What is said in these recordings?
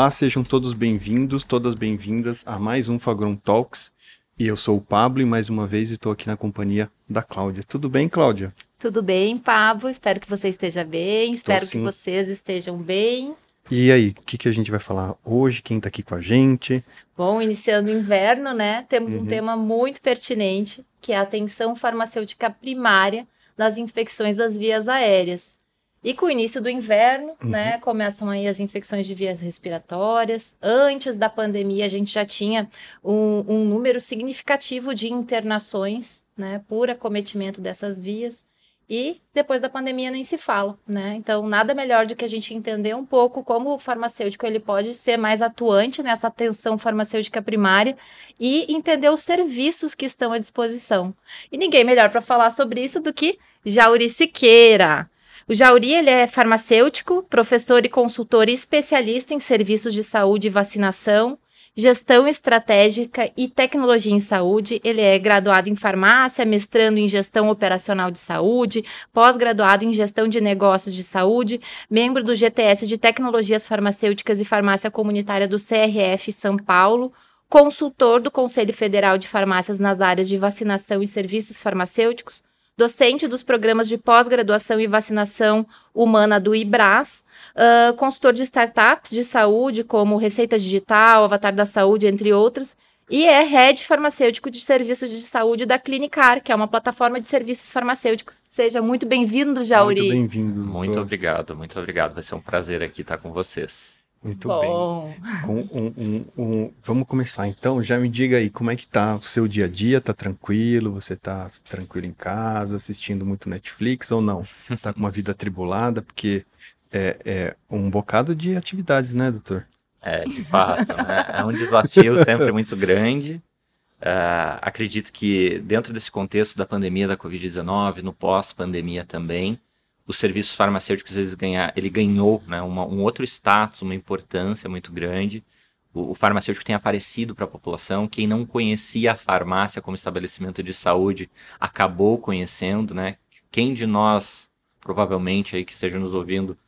Olá, sejam todos bem-vindos, todas bem-vindas a mais um Fagron Talks. E eu sou o Pablo e mais uma vez estou aqui na companhia da Cláudia. Tudo bem, Cláudia? Tudo bem, Pablo. Espero que você esteja bem. Estou Espero sim. que vocês estejam bem. E aí, o que, que a gente vai falar hoje? Quem está aqui com a gente? Bom, iniciando o inverno, né? Temos uhum. um tema muito pertinente, que é a atenção farmacêutica primária das infecções das vias aéreas. E com o início do inverno, uhum. né, começam aí as infecções de vias respiratórias. Antes da pandemia, a gente já tinha um, um número significativo de internações, né, por acometimento dessas vias. E depois da pandemia nem se fala, né? Então, nada melhor do que a gente entender um pouco como o farmacêutico ele pode ser mais atuante nessa atenção farmacêutica primária e entender os serviços que estão à disposição. E ninguém melhor para falar sobre isso do que Jauri Siqueira. O Jauri ele é farmacêutico, professor e consultor especialista em serviços de saúde e vacinação, gestão estratégica e tecnologia em saúde. Ele é graduado em farmácia, mestrando em gestão operacional de saúde, pós-graduado em gestão de negócios de saúde, membro do GTS de Tecnologias Farmacêuticas e Farmácia Comunitária do CRF São Paulo, consultor do Conselho Federal de Farmácias nas áreas de vacinação e serviços farmacêuticos, docente dos programas de pós-graduação e vacinação humana do IBRAS, uh, consultor de startups de saúde, como Receita Digital, Avatar da Saúde, entre outras, e é head farmacêutico de serviços de saúde da Clinicar, que é uma plataforma de serviços farmacêuticos. Seja muito bem-vindo, Jauri. Muito bem-vindo. Muito obrigado, muito obrigado. Vai ser um prazer aqui estar com vocês. Muito Bom. bem. Com um, um, um, vamos começar então. Já me diga aí como é que tá o seu dia a dia? Tá tranquilo? Você tá tranquilo em casa, assistindo muito Netflix ou não? Tá com uma vida atribulada? Porque é, é um bocado de atividades, né, doutor? É, de fato. né? É um desafio sempre muito grande. Uh, acredito que dentro desse contexto da pandemia da Covid-19, no pós-pandemia também, os serviços farmacêuticos eles ganhar, ele ganhou né, uma, um outro status, uma importância muito grande. O, o farmacêutico tem aparecido para a população. Quem não conhecia a farmácia como estabelecimento de saúde acabou conhecendo, né? Quem de nós, provavelmente aí que esteja nos ouvindo,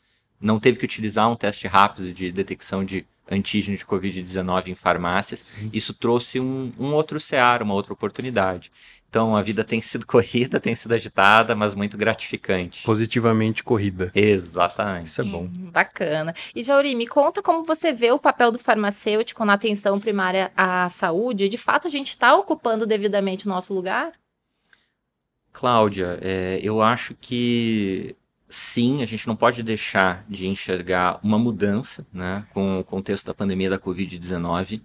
não teve que utilizar um teste rápido de detecção de antígeno de Covid-19 em farmácias, Sim. isso trouxe um, um outro cear, uma outra oportunidade. Então a vida tem sido corrida, tem sido agitada, mas muito gratificante. Positivamente corrida. Exatamente. Isso é bom. Hum, bacana. E Jauri, me conta como você vê o papel do farmacêutico na atenção primária à saúde. De fato, a gente está ocupando devidamente o nosso lugar? Cláudia, é, eu acho que sim, a gente não pode deixar de enxergar uma mudança né, com o contexto da pandemia da Covid-19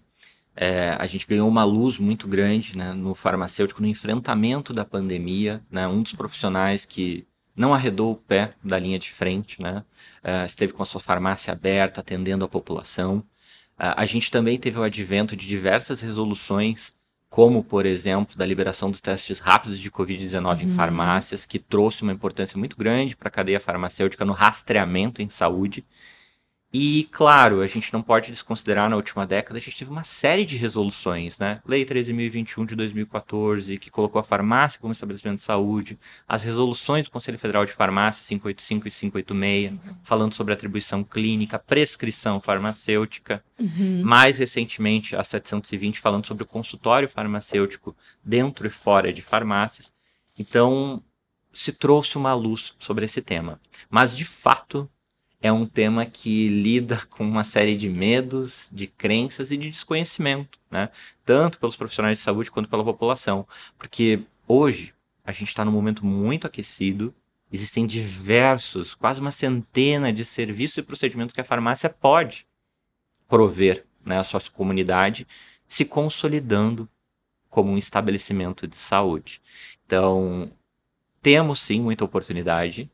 é, a gente ganhou uma luz muito grande né, no farmacêutico, no enfrentamento da pandemia. Né, um dos profissionais que não arredou o pé da linha de frente, né, é, esteve com a sua farmácia aberta, atendendo a população. É, a gente também teve o advento de diversas resoluções, como, por exemplo, da liberação dos testes rápidos de Covid-19 uhum. em farmácias, que trouxe uma importância muito grande para a cadeia farmacêutica no rastreamento em saúde. E, claro, a gente não pode desconsiderar na última década, a gente teve uma série de resoluções, né? Lei 13.021 de 2014, que colocou a farmácia como estabelecimento de saúde, as resoluções do Conselho Federal de Farmácia 585 e 586, uhum. falando sobre atribuição clínica, prescrição farmacêutica. Uhum. Mais recentemente, a 720, falando sobre o consultório farmacêutico dentro e fora de farmácias. Então, se trouxe uma luz sobre esse tema. Mas, de fato, é um tema que lida com uma série de medos, de crenças e de desconhecimento, né? Tanto pelos profissionais de saúde quanto pela população. Porque hoje a gente está num momento muito aquecido, existem diversos, quase uma centena de serviços e procedimentos que a farmácia pode prover né, à sua comunidade, se consolidando como um estabelecimento de saúde. Então, temos sim muita oportunidade,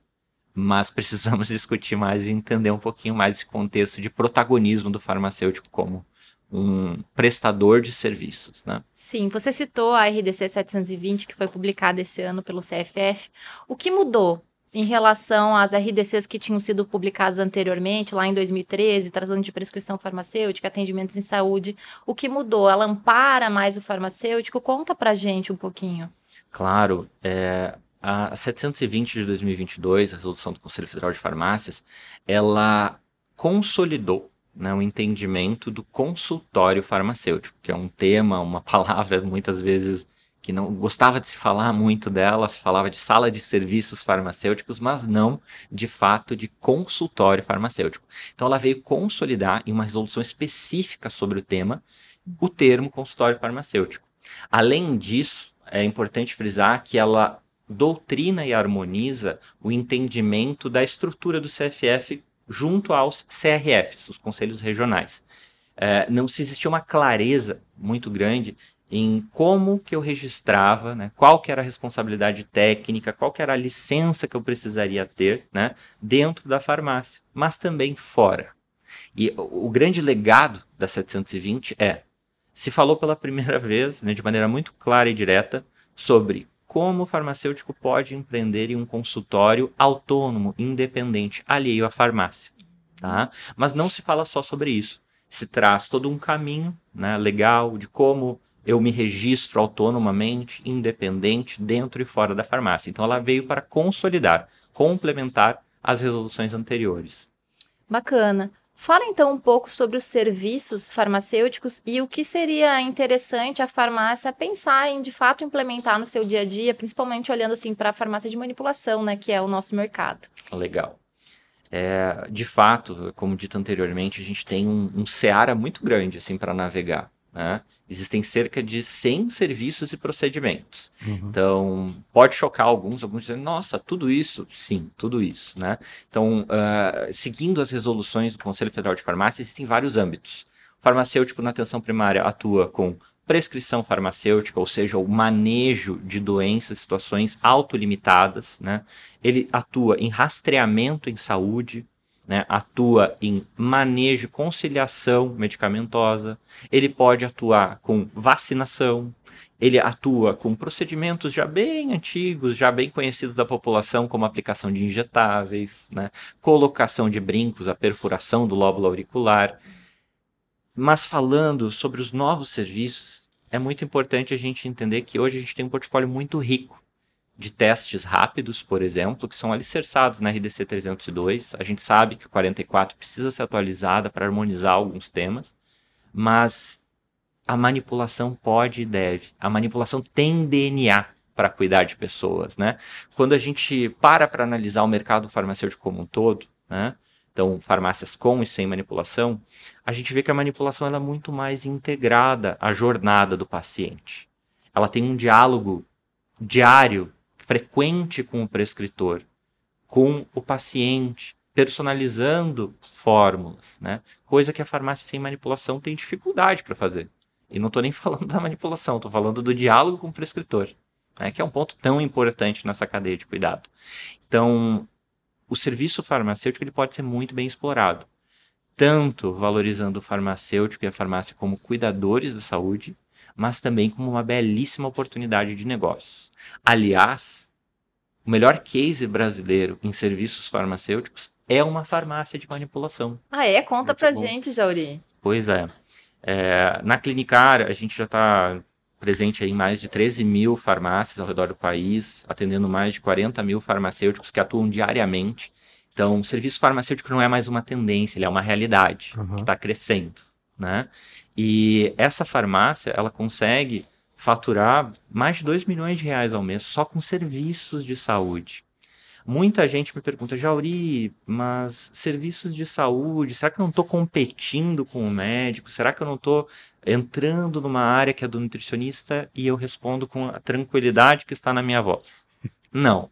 mas precisamos discutir mais e entender um pouquinho mais esse contexto de protagonismo do farmacêutico como um prestador de serviços, né? Sim, você citou a RDC 720 que foi publicada esse ano pelo CFF. O que mudou em relação às RDCs que tinham sido publicadas anteriormente, lá em 2013, tratando de prescrição farmacêutica, atendimentos em saúde? O que mudou? Ela ampara mais o farmacêutico? Conta pra gente um pouquinho. Claro, é, a 720 de 2022, a resolução do Conselho Federal de Farmácias, ela consolidou né, o entendimento do consultório farmacêutico, que é um tema, uma palavra muitas vezes que não gostava de se falar muito dela, se falava de sala de serviços farmacêuticos, mas não de fato de consultório farmacêutico. Então ela veio consolidar em uma resolução específica sobre o tema o termo consultório farmacêutico. Além disso, é importante frisar que ela doutrina e harmoniza o entendimento da estrutura do CFF junto aos CRFs, os conselhos regionais. É, não se existia uma clareza muito grande em como que eu registrava, né, qual que era a responsabilidade técnica, qual que era a licença que eu precisaria ter né, dentro da farmácia, mas também fora. E o, grande legado da 720 é, se falou pela primeira vez, né, de maneira muito clara e direta, sobre como o farmacêutico pode empreender em um consultório autônomo, independente, alheio à farmácia. Tá? Mas não se fala só sobre isso. Se traz todo um caminho né, legal de como eu me registro autonomamente, independente, dentro e fora da farmácia. Então ela veio para consolidar, complementar as resoluções anteriores. Bacana. Fala então um pouco sobre os serviços farmacêuticos e o que seria interessante a farmácia pensar em de fato implementar no seu dia a dia, principalmente olhando assim para a farmácia de manipulação, né, que é o nosso mercado. Legal. É, de fato, como dito anteriormente, a gente tem um, um seara muito grande assim para navegar. Né? Existem cerca de 100 serviços e procedimentos. Uhum. Então, pode chocar alguns, alguns dizem, nossa, tudo isso? Sim, tudo isso. Né? Então, uh, seguindo as resoluções do Conselho Federal de Farmácia, existem vários âmbitos. O farmacêutico na atenção primária atua com prescrição farmacêutica, ou seja, o manejo de doenças, situações autolimitadas. Né? Ele atua em rastreamento em saúde, né, atua em manejo, conciliação medicamentosa, ele pode atuar com vacinação, ele atua com procedimentos já bem antigos, já bem conhecidos da população, como aplicação de injetáveis, né, colocação de brincos, a perfuração do lóbulo auricular. Mas falando sobre os novos serviços, é muito importante a gente entender que hoje a gente tem um portfólio muito rico de testes rápidos, por exemplo, que são alicerçados na RDC 302. A gente sabe que o 44 precisa ser atualizada para harmonizar alguns temas, mas a manipulação pode e deve. A manipulação tem DNA para cuidar de pessoas, né? Quando a gente para para analisar o mercado farmacêutico como um todo, né? Então, farmácias com e sem manipulação, a gente vê que a manipulação é muito mais integrada à jornada do paciente. Ela tem um diálogo diário frequente com o prescritor, com o paciente, personalizando fórmulas, né? Coisa que a farmácia sem manipulação tem dificuldade para fazer. E não estou nem falando da manipulação, estou falando do diálogo com o prescritor, né? que é um ponto tão importante nessa cadeia de cuidado. Então, o serviço farmacêutico ele pode ser muito bem explorado, tanto valorizando o farmacêutico e a farmácia como cuidadores da saúde, mas também como uma belíssima oportunidade de negócios. Aliás, o melhor case brasileiro em serviços farmacêuticos é uma farmácia de manipulação. Ah, é? Conta Muito pra bom. gente, Jauri. Pois é. é na Clinicar, a gente já está presente em mais de 13 mil farmácias ao redor do país, atendendo mais de 40 mil farmacêuticos que atuam diariamente. Então, o serviço farmacêutico não é mais uma tendência, ele é uma realidade uhum. que está crescendo, né? E essa farmácia, ela consegue faturar mais de 2 milhões de reais ao mês só com serviços de saúde. Muita gente me pergunta, Jauri, mas serviços de saúde, será que eu não estou competindo com o médico? Será que eu não estou entrando numa área que é do nutricionista? E eu respondo com a tranquilidade que está na minha voz. Não,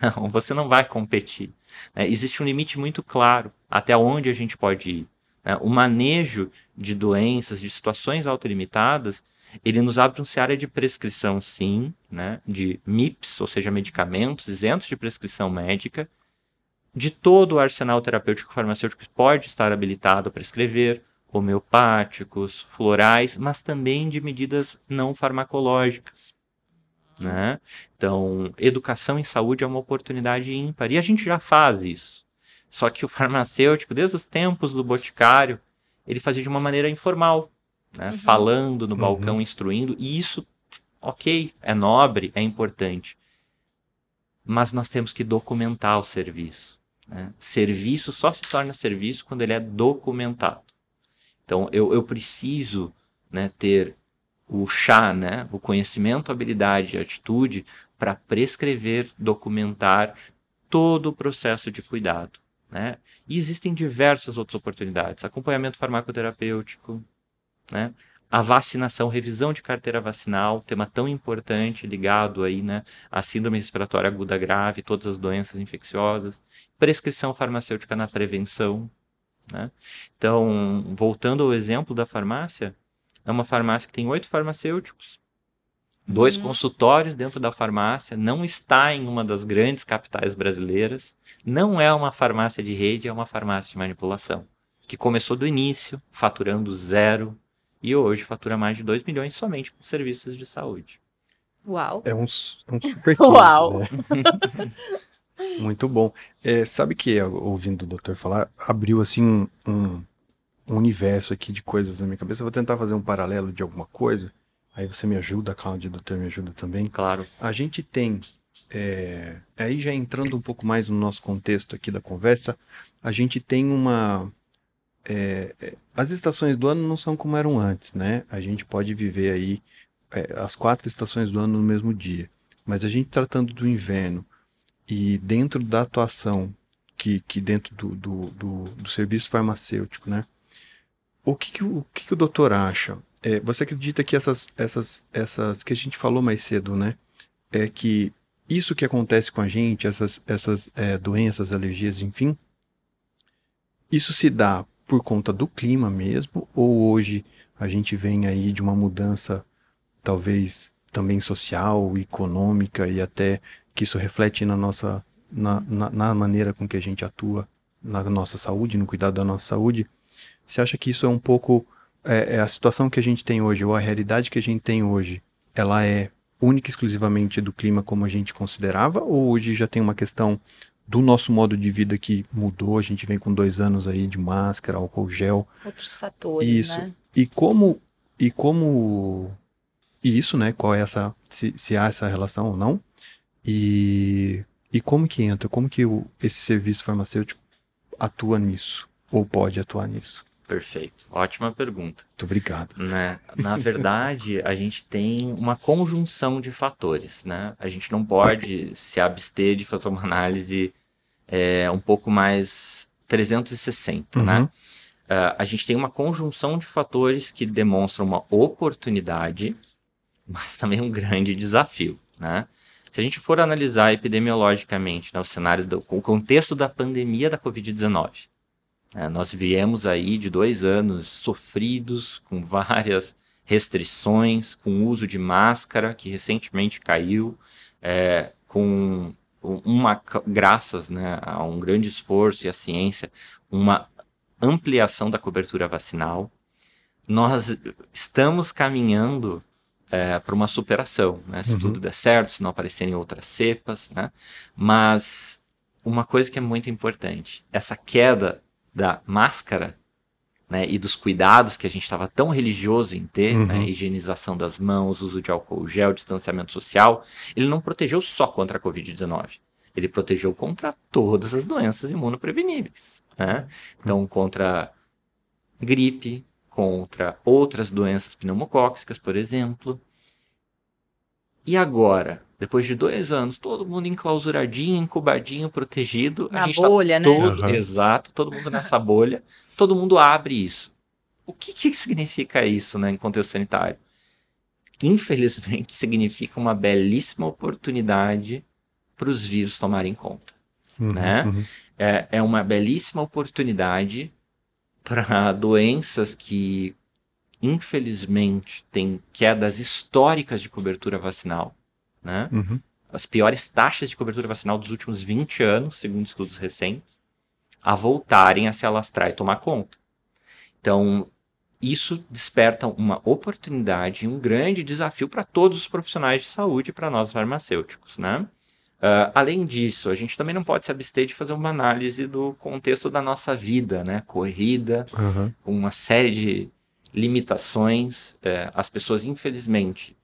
não, você não vai competir. Né? Existe um limite muito claro até onde a gente pode ir. Né? O manejo de doenças, de situações autolimitadas, ele nos abre um área de prescrição, sim, né? de MIPS, ou seja, medicamentos isentos de prescrição médica, de todo o arsenal terapêutico farmacêutico que pode estar habilitado a prescrever, homeopáticos, florais, mas também de medidas não farmacológicas. Né? Então, educação em saúde é uma oportunidade ímpar e a gente já faz isso. Só que o farmacêutico, desde os tempos do boticário, ele fazia de uma maneira informal, né? Uhum. falando no uhum. balcão, instruindo, e isso, ok, é nobre, é importante. Mas nós temos que documentar o serviço. Né? Serviço só se torna serviço quando ele é documentado. Então, eu, eu preciso né, ter o chá, né, o conhecimento, habilidade e atitude para prescrever, documentar todo o processo de cuidado. Né? E existem diversas outras oportunidades. Acompanhamento farmacoterapêutico, né? a vacinação, revisão de carteira vacinal, tema tão importante ligado aí, né, à síndrome respiratória aguda grave, todas as doenças infecciosas, prescrição farmacêutica na prevenção, né? Então, voltando ao exemplo da farmácia, é uma farmácia que tem oito farmacêuticos, dois uhum. consultórios dentro da farmácia, não está em uma das grandes capitais brasileiras, não é uma farmácia de rede, é uma farmácia de manipulação, que começou do início, faturando zero, e hoje fatura mais de 2 milhões somente com serviços de saúde. Uau! É um, um super case, Uau! Né? Muito bom. É, sabe que, ouvindo o doutor falar, abriu assim um, um, universo aqui de coisas na minha cabeça. Eu vou tentar fazer um paralelo de alguma coisa. Aí você me ajuda, Cláudia, doutor me ajuda também. Claro. A gente tem, é, aí já entrando um pouco mais no nosso contexto aqui da conversa, a gente tem uma. É, é as estações do ano não são como eram antes, né? A gente pode viver aí é, as quatro estações do ano no mesmo dia. Mas a gente tratando do inverno, e dentro da atuação que, que dentro do, do, do, do serviço farmacêutico, né? O que, que, o, que, que o doutor acha? É, você acredita que essas, essas, essas que a gente falou mais cedo, né? É que isso que acontece com a gente, essas, essas é, doenças, alergias, enfim, isso se dá por conta do clima mesmo, ou hoje a gente vem aí de uma mudança, talvez também social, econômica e até que isso reflete na nossa na, na, na, maneira com que a gente atua na nossa saúde, no cuidado da nossa saúde. Você acha que isso é um pouco é, é a situação que a gente tem hoje ou a realidade que a gente tem hoje? Ela é única e exclusivamente do clima como a gente considerava ou hoje já tem uma questão do nosso modo de vida que mudou? A gente vem com dois anos aí de máscara, álcool gel. Outros fatores, isso. né? E como e como e isso, né? Qual é essa se, se há essa relação ou não? E, e como que entra? Como que o, esse serviço farmacêutico atua nisso? Ou pode atuar nisso? Perfeito. Ótima pergunta. Muito obrigado. Né? Na verdade, a gente tem uma conjunção de fatores. Né? A gente não pode se abster de fazer uma análise é, um pouco mais 360. Né? Uhum. Né? Uh, a gente tem uma conjunção de fatores que demonstram uma oportunidade, mas também um grande desafio. Né? Se a gente for analisar epidemiologicamente né, o cenário, do, o contexto da pandemia da Covid-19, né, nós viemos aí de dois anos sofridos, com várias restrições, com uso de máscara, que recentemente caiu, é, com uma, graças né, a um grande esforço e a ciência, uma ampliação da cobertura vacinal. Nós estamos caminhando é, para uma superação, né? Se uhum. tudo der certo, se não aparecerem outras cepas, né? Mas uma coisa que é muito importante, essa queda da máscara né, e dos cuidados que a gente estava tão religioso em ter, né, uhum. né, higienização das mãos, uso de álcool gel, distanciamento social, ele não protegeu só contra a Covid-19. Ele protegeu contra todas as doenças imunopreveníveis. Né? Então, contra gripe, contra outras doenças pneumocócicas, por exemplo. E agora, depois de dois anos, todo mundo enclausuradinho, incubadinho, protegido. Na a gente tá bolha, tá todo, né? Exato, todo mundo nessa bolha. Todo mundo abre isso. O que, que significa isso né, em contexto sanitário? Infelizmente, significa uma belíssima oportunidade para os vírus tomarem conta. Uhum, né? Uhum. É, é uma belíssima oportunidade para doenças que, infelizmente, têm quedas históricas de cobertura vacinal, né? Uhum. As piores taxas de cobertura vacinal dos últimos 20 anos, segundo estudos recentes, a voltarem a se alastrar e tomar conta. Então, isso desperta uma oportunidade e um grande desafio para todos os profissionais de saúde e para nós farmacêuticos, né? Uh, além disso, a gente também não pode se abster de fazer uma análise do contexto da nossa vida, né? Corrida, uhum. com uma série de limitações. É, as pessoas, infelizmente,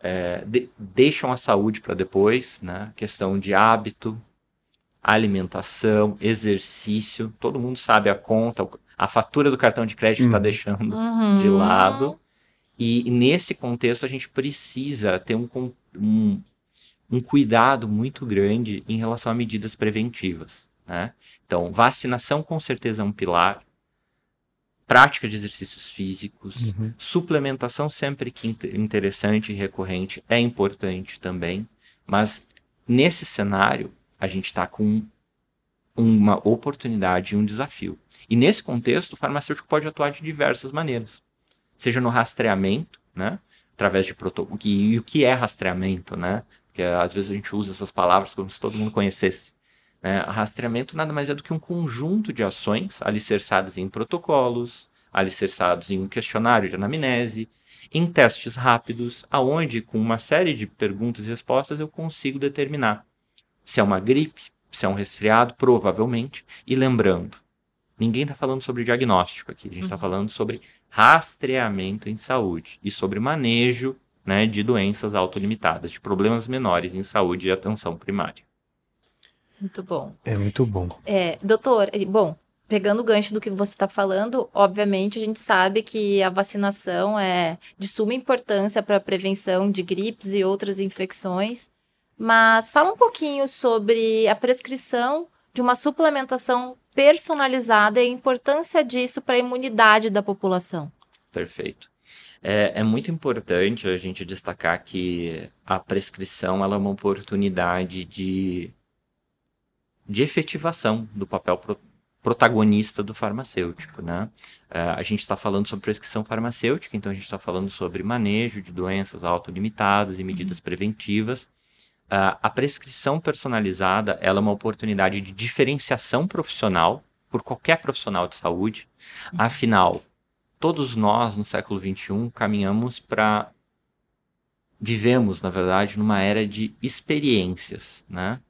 é, de deixam a saúde para depois, né? Questão de hábito, alimentação, exercício. Todo mundo sabe a conta, a fatura do cartão de crédito está uhum. deixando uhum. de lado. E, e, nesse contexto a gente precisa ter um, um, um cuidado muito grande em relação a medidas preventivas. Né? Então, vacinação com certeza é um pilar, prática de exercícios físicos, uhum. suplementação sempre que interessante e recorrente é importante também, mas nesse cenário a gente está com uma oportunidade e um desafio. E nesse contexto, o farmacêutico pode atuar de diversas maneiras, seja no rastreamento, né, através de protocolo. E o que é rastreamento, né? Porque às vezes a gente usa essas palavras como se todo mundo conhecesse. Né? Rastreamento nada mais é do que um conjunto de ações alicerçadas em protocolos, alicerçados em um questionário de anamnese, em testes rápidos, aonde com uma série de perguntas e respostas eu consigo determinar se é uma gripe, se é um resfriado, provavelmente, e lembrando, ninguém está falando sobre diagnóstico aqui, a gente está uhum. falando sobre rastreamento em saúde e sobre manejo né, de doenças autolimitadas, de problemas menores em saúde e atenção primária. Muito bom. É muito bom. É, doutor, bom, pegando o gancho do que você está falando, obviamente a gente sabe que a vacinação é de suma importância para a prevenção de gripes e outras infecções, mas fala um pouquinho sobre a prescrição de uma suplementação personalizada e a importância disso para a imunidade da população. Perfeito. É, é, muito importante a gente destacar que a prescrição ela é uma oportunidade de de efetivação do papel pro, protagonista do farmacêutico, né? Uh, a gente está falando sobre prescrição farmacêutica, então a gente está falando sobre manejo de doenças autolimitadas e medidas uhum. preventivas. Uh, a prescrição personalizada ela é uma oportunidade de diferenciação profissional por qualquer profissional de saúde. Uhum. Afinal, todos nós no século XXI caminhamos para vivemos, na verdade, numa era de experiências, né?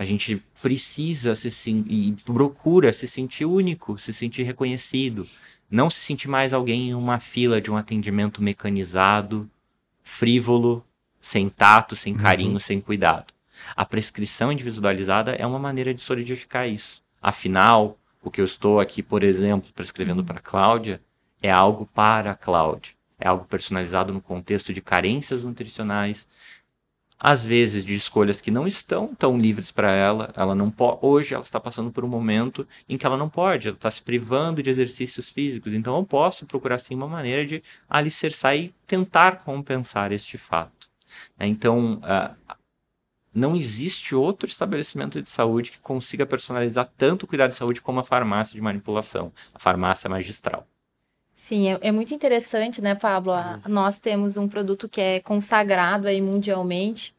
A gente precisa se e procura se sentir único, se sentir reconhecido, não se sentir mais alguém em uma fila de um atendimento mecanizado, frívolo, sem tato, sem uhum. carinho, uhum. sem cuidado. A prescrição individualizada é uma maneira de solidificar isso. Afinal, o que eu estou aqui, por exemplo, prescrevendo para Cláudia é algo para a Cláudia. É algo personalizado no contexto de carências nutricionais, às vezes de escolhas que não estão tão livres para ela. Ela não. Hoje ela está passando por um momento em que ela não pode, ela está se privando de exercícios físicos. Então eu posso procurar sim uma maneira de alicerçar e tentar compensar este fato. Né? Então uh, não existe outro estabelecimento de saúde que consiga personalizar tanto o cuidado de saúde como a farmácia de manipulação, a farmácia magistral. Sim, é, é, muito interessante, né, Pablo? Uhum. Nós temos um produto que é consagrado aí mundialmente,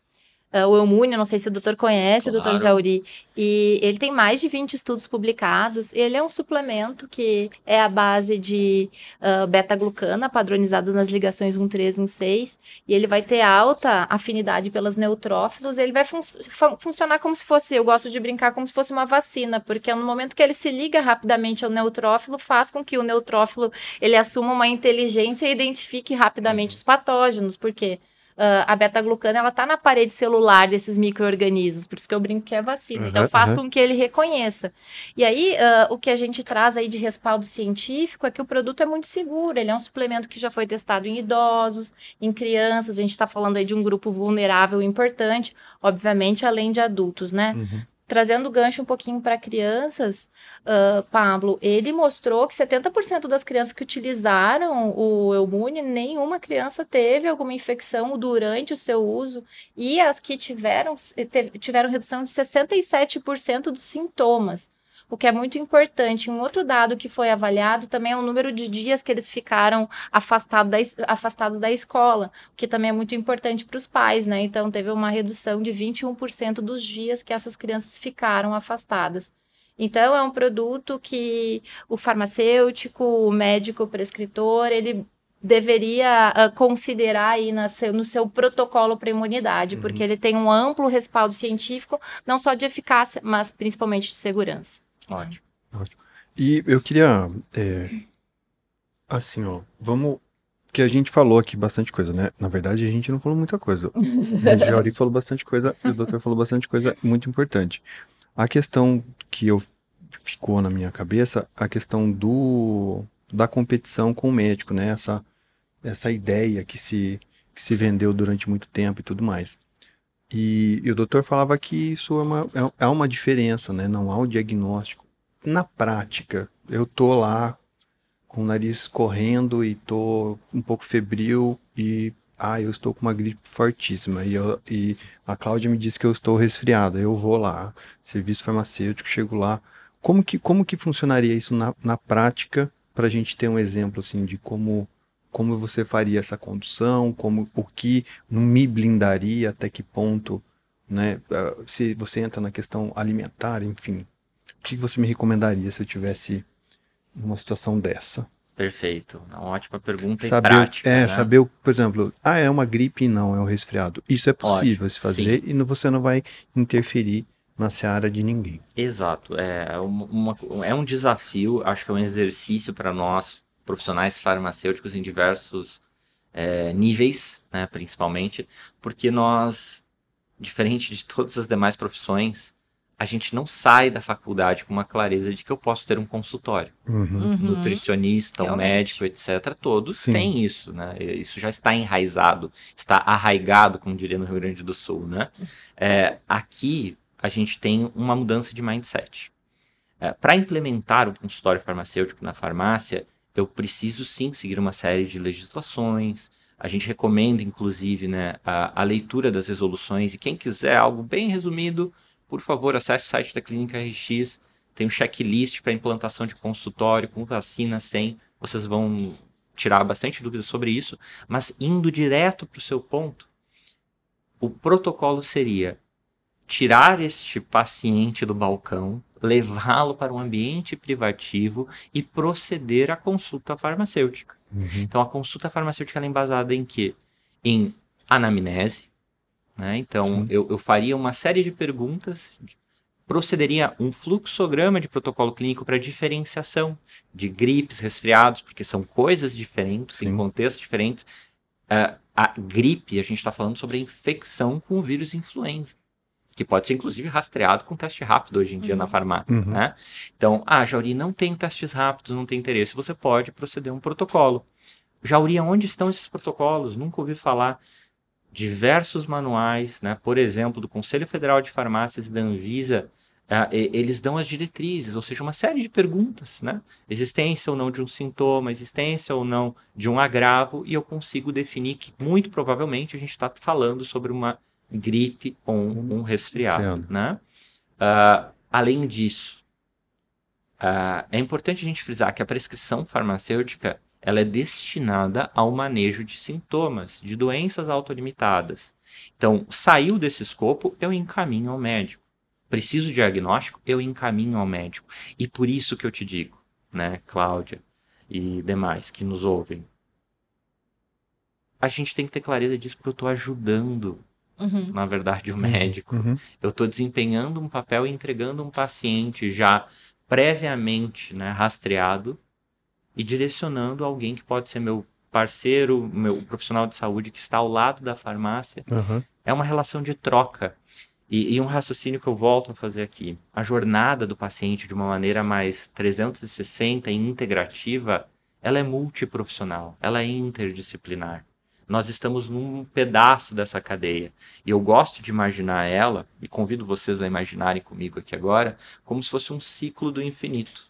Uh, o Eumune, não sei se o doutor conhece, claro. o doutor Jauri, e ele tem mais de 20 estudos publicados. Ele é um suplemento que é a base de uh, beta-glucana, padronizada nas ligações 1,3 e 1,6, e ele vai ter alta afinidade pelas neutrófilos, ele vai fun fun funcionar como se fosse, eu gosto de brincar, como se fosse uma vacina, porque no momento que ele se liga rapidamente ao neutrófilo, faz com que o neutrófilo ele assuma uma inteligência e identifique rapidamente os patógenos, porque uh, a beta-glucana ela tá na parede celular desses micro-organismos, por isso que eu brinco que é vacina. Uhum, então faz uhum. com que ele reconheça. E aí, uh, o que a gente traz aí de respaldo científico é que o produto é muito seguro, ele é um suplemento que já foi testado em idosos, em crianças, a gente está falando aí de um grupo vulnerável importante, obviamente, além de adultos, né? Uhum trazendo o gancho um pouquinho para crianças, uh, Pablo, ele mostrou que 70% das crianças que utilizaram o Eumune, nenhuma criança teve alguma infecção durante o seu uso, e as que tiveram, tiveram redução de 67% dos sintomas o que é muito importante. Um outro dado que foi avaliado também é o número de dias que eles ficaram afastado da, afastados da escola, o que também é muito importante para os pais, né? Então, teve uma redução de 21% dos dias que essas crianças ficaram afastadas. Então, é um produto que o farmacêutico, o médico o prescritor, ele deveria uh, considerar aí seu, no seu protocolo para imunidade, uhum. porque ele tem um amplo respaldo científico, não só de eficácia, mas principalmente de segurança. Ótimo. Ótimo. E eu queria, é, assim, ó, vamos que a gente falou aqui bastante coisa, né? Na verdade, a gente não falou muita coisa. O Jauri falou bastante coisa e o doutor falou bastante coisa muito importante. A questão que eu ficou na minha cabeça a questão do da competição com o médico, né? Essa, essa ideia que se, que se vendeu durante muito tempo e tudo mais. E, e o doutor falava que isso é uma, é, é uma diferença, né? Não há o diagnóstico. Na prática, eu tô lá com o nariz correndo e tô um pouco febril e ah, eu estou com uma gripe fortíssima e, eu, e a Cláudia me disse que eu estou resfriada. Eu vou lá, serviço farmacêutico, chego lá. Como que, como que funcionaria isso na, na prática para a gente ter um exemplo assim de como como você faria essa condução, como o que não me blindaria, até que ponto, né? Ah, se você entra na questão alimentar, enfim, o que você me recomendaria se eu tivesse numa situação dessa? Perfeito. Uma ótima pergunta saber, e prática. É, né? saber, por exemplo, ah, é uma gripe não, é um resfriado. Isso é possível Ótimo, se fazer sim. e você não vai interferir na seara de ninguém. Exato. É, uma- uma- é um desafio, acho que é um exercício para nós, profissionais farmacêuticos em diversos é, níveis, né, principalmente, porque nós, diferente de todas as demais profissões, a gente não sai da faculdade com uma clareza de que eu posso ter um consultório. Uhum. Uhum. nutricionista, um médico, etc. Todos Sim. têm isso, né? Isso já está enraizado, está arraigado, como diria no Rio Grande do Sul, né? É, aqui a gente tem uma mudança de mindset. Para implementar o consultório farmacêutico na farmácia, eu preciso sim seguir uma série de legislações. A gente recomenda, inclusive, né, a, a leitura das resoluções. E quem quiser algo bem resumido, por favor, acesse o site da Clínica RX. Tem um checklist para implantação de consultório com vacina, sem. Vocês vão tirar bastante dúvidas sobre isso. Mas indo direto para o seu ponto, o protocolo seria tirar este paciente do balcão, levá-lo para um ambiente privativo e proceder à consulta farmacêutica. Uhum. Então, a consulta farmacêutica é embasada em quê? Em anamnese. Né? Então, eu, eu faria uma série de perguntas, procederia um fluxograma de protocolo clínico para diferenciação de gripes, resfriados, porque são coisas diferentes, Sim. em contextos diferentes. Ah, a gripe, a gente está falando sobre a infecção com o vírus influenza, que pode ser inclusive rastreado com teste rápido hoje em dia Uhum. na farmácia. Uhum. Né? Então, ah, Jauri, não tem testes rápidos, não tem interesse. Você pode proceder a um protocolo. Jauri, onde estão esses protocolos? Nunca ouvi falar. Diversos manuais, né? por exemplo, do Conselho Federal de Farmácias e da Anvisa, ah, eles dão as diretrizes, ou seja, uma série de perguntas, né? Existência ou não de um sintoma, existência ou não de um agravo, e eu consigo definir que, muito provavelmente, a gente está falando sobre uma gripe ou um, um resfriado, Resfriado. né? Ah, além disso, ah, é importante a gente frisar que a prescrição farmacêutica ela é destinada ao manejo de sintomas, de doenças autolimitadas. Então, saiu desse escopo, eu encaminho ao médico. Preciso de diagnóstico, eu encaminho ao médico. E por isso que eu te digo, né, Cláudia e demais que nos ouvem, a gente tem que ter clareza disso porque eu estou ajudando, Uhum. na verdade, o médico. Uhum. Eu estou desempenhando um papel e entregando um paciente já previamente né, rastreado e direcionando alguém que pode ser meu parceiro, meu profissional de saúde que está ao lado da farmácia. Uhum. É uma relação de troca. E, e um raciocínio que eu volto a fazer aqui. A jornada do paciente de uma maneira mais 360 e integrativa, ela é multiprofissional, ela é interdisciplinar. Nós estamos num pedaço dessa cadeia. E eu gosto de imaginar ela, e convido vocês a imaginarem comigo aqui agora, como se fosse um ciclo do infinito.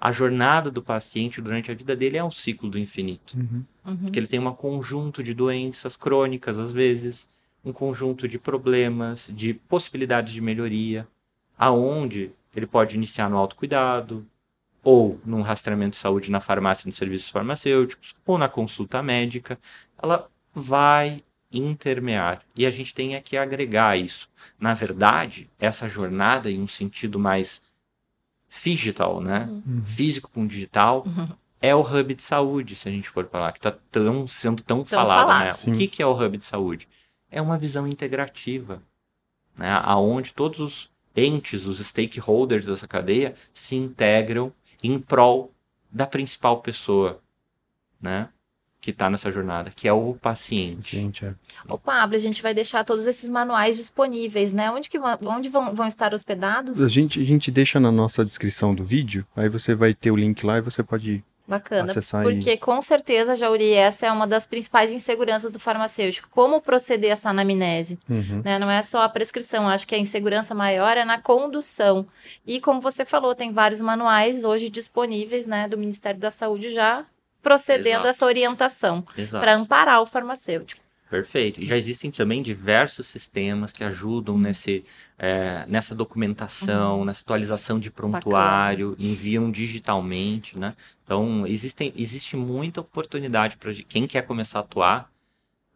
A jornada do paciente durante a vida dele é um ciclo do infinito. Uhum. Uhum. Porque ele tem um conjunto de doenças crônicas, às vezes, um conjunto de problemas, de possibilidades de melhoria, aonde ele pode iniciar no autocuidado, ou num rastreamento de saúde na farmácia, nos serviços farmacêuticos, ou na consulta médica. Ela vai intermear. E a gente tem aqui agregar isso. Na verdade, essa jornada, em um sentido mais digital, né? Uhum. Físico com digital, Uhum. é o hub de saúde, se a gente for falar, que está tão, sendo tão, Tão falado, falado. né? Sim. O que, que é o hub de saúde? É uma visão integrativa, né? Aonde todos os entes, os stakeholders dessa cadeia se integram em prol da principal pessoa, né? Que está nessa jornada, que é o paciente. Gente, é. Ô, Pablo, a gente vai deixar todos esses manuais disponíveis, né? Onde, que vão, onde vão, vão estar hospedados? A gente, a gente deixa na nossa descrição do vídeo, aí você vai ter o link lá e você pode Bacana, acessar porque e... com certeza, Jauri, essa é uma das principais inseguranças do farmacêutico. Como proceder essa anamnese? Uhum. Né? Não é só a prescrição, acho que a insegurança maior é na condução. E como você falou, tem vários manuais hoje disponíveis né, do Ministério da Saúde já procedendo Exato. essa orientação para amparar o farmacêutico. Perfeito. E já existem também diversos sistemas que ajudam nesse, é, nessa documentação, nessa atualização de prontuário, enviam digitalmente, né? Então, existem, existe muita oportunidade para quem quer começar a atuar,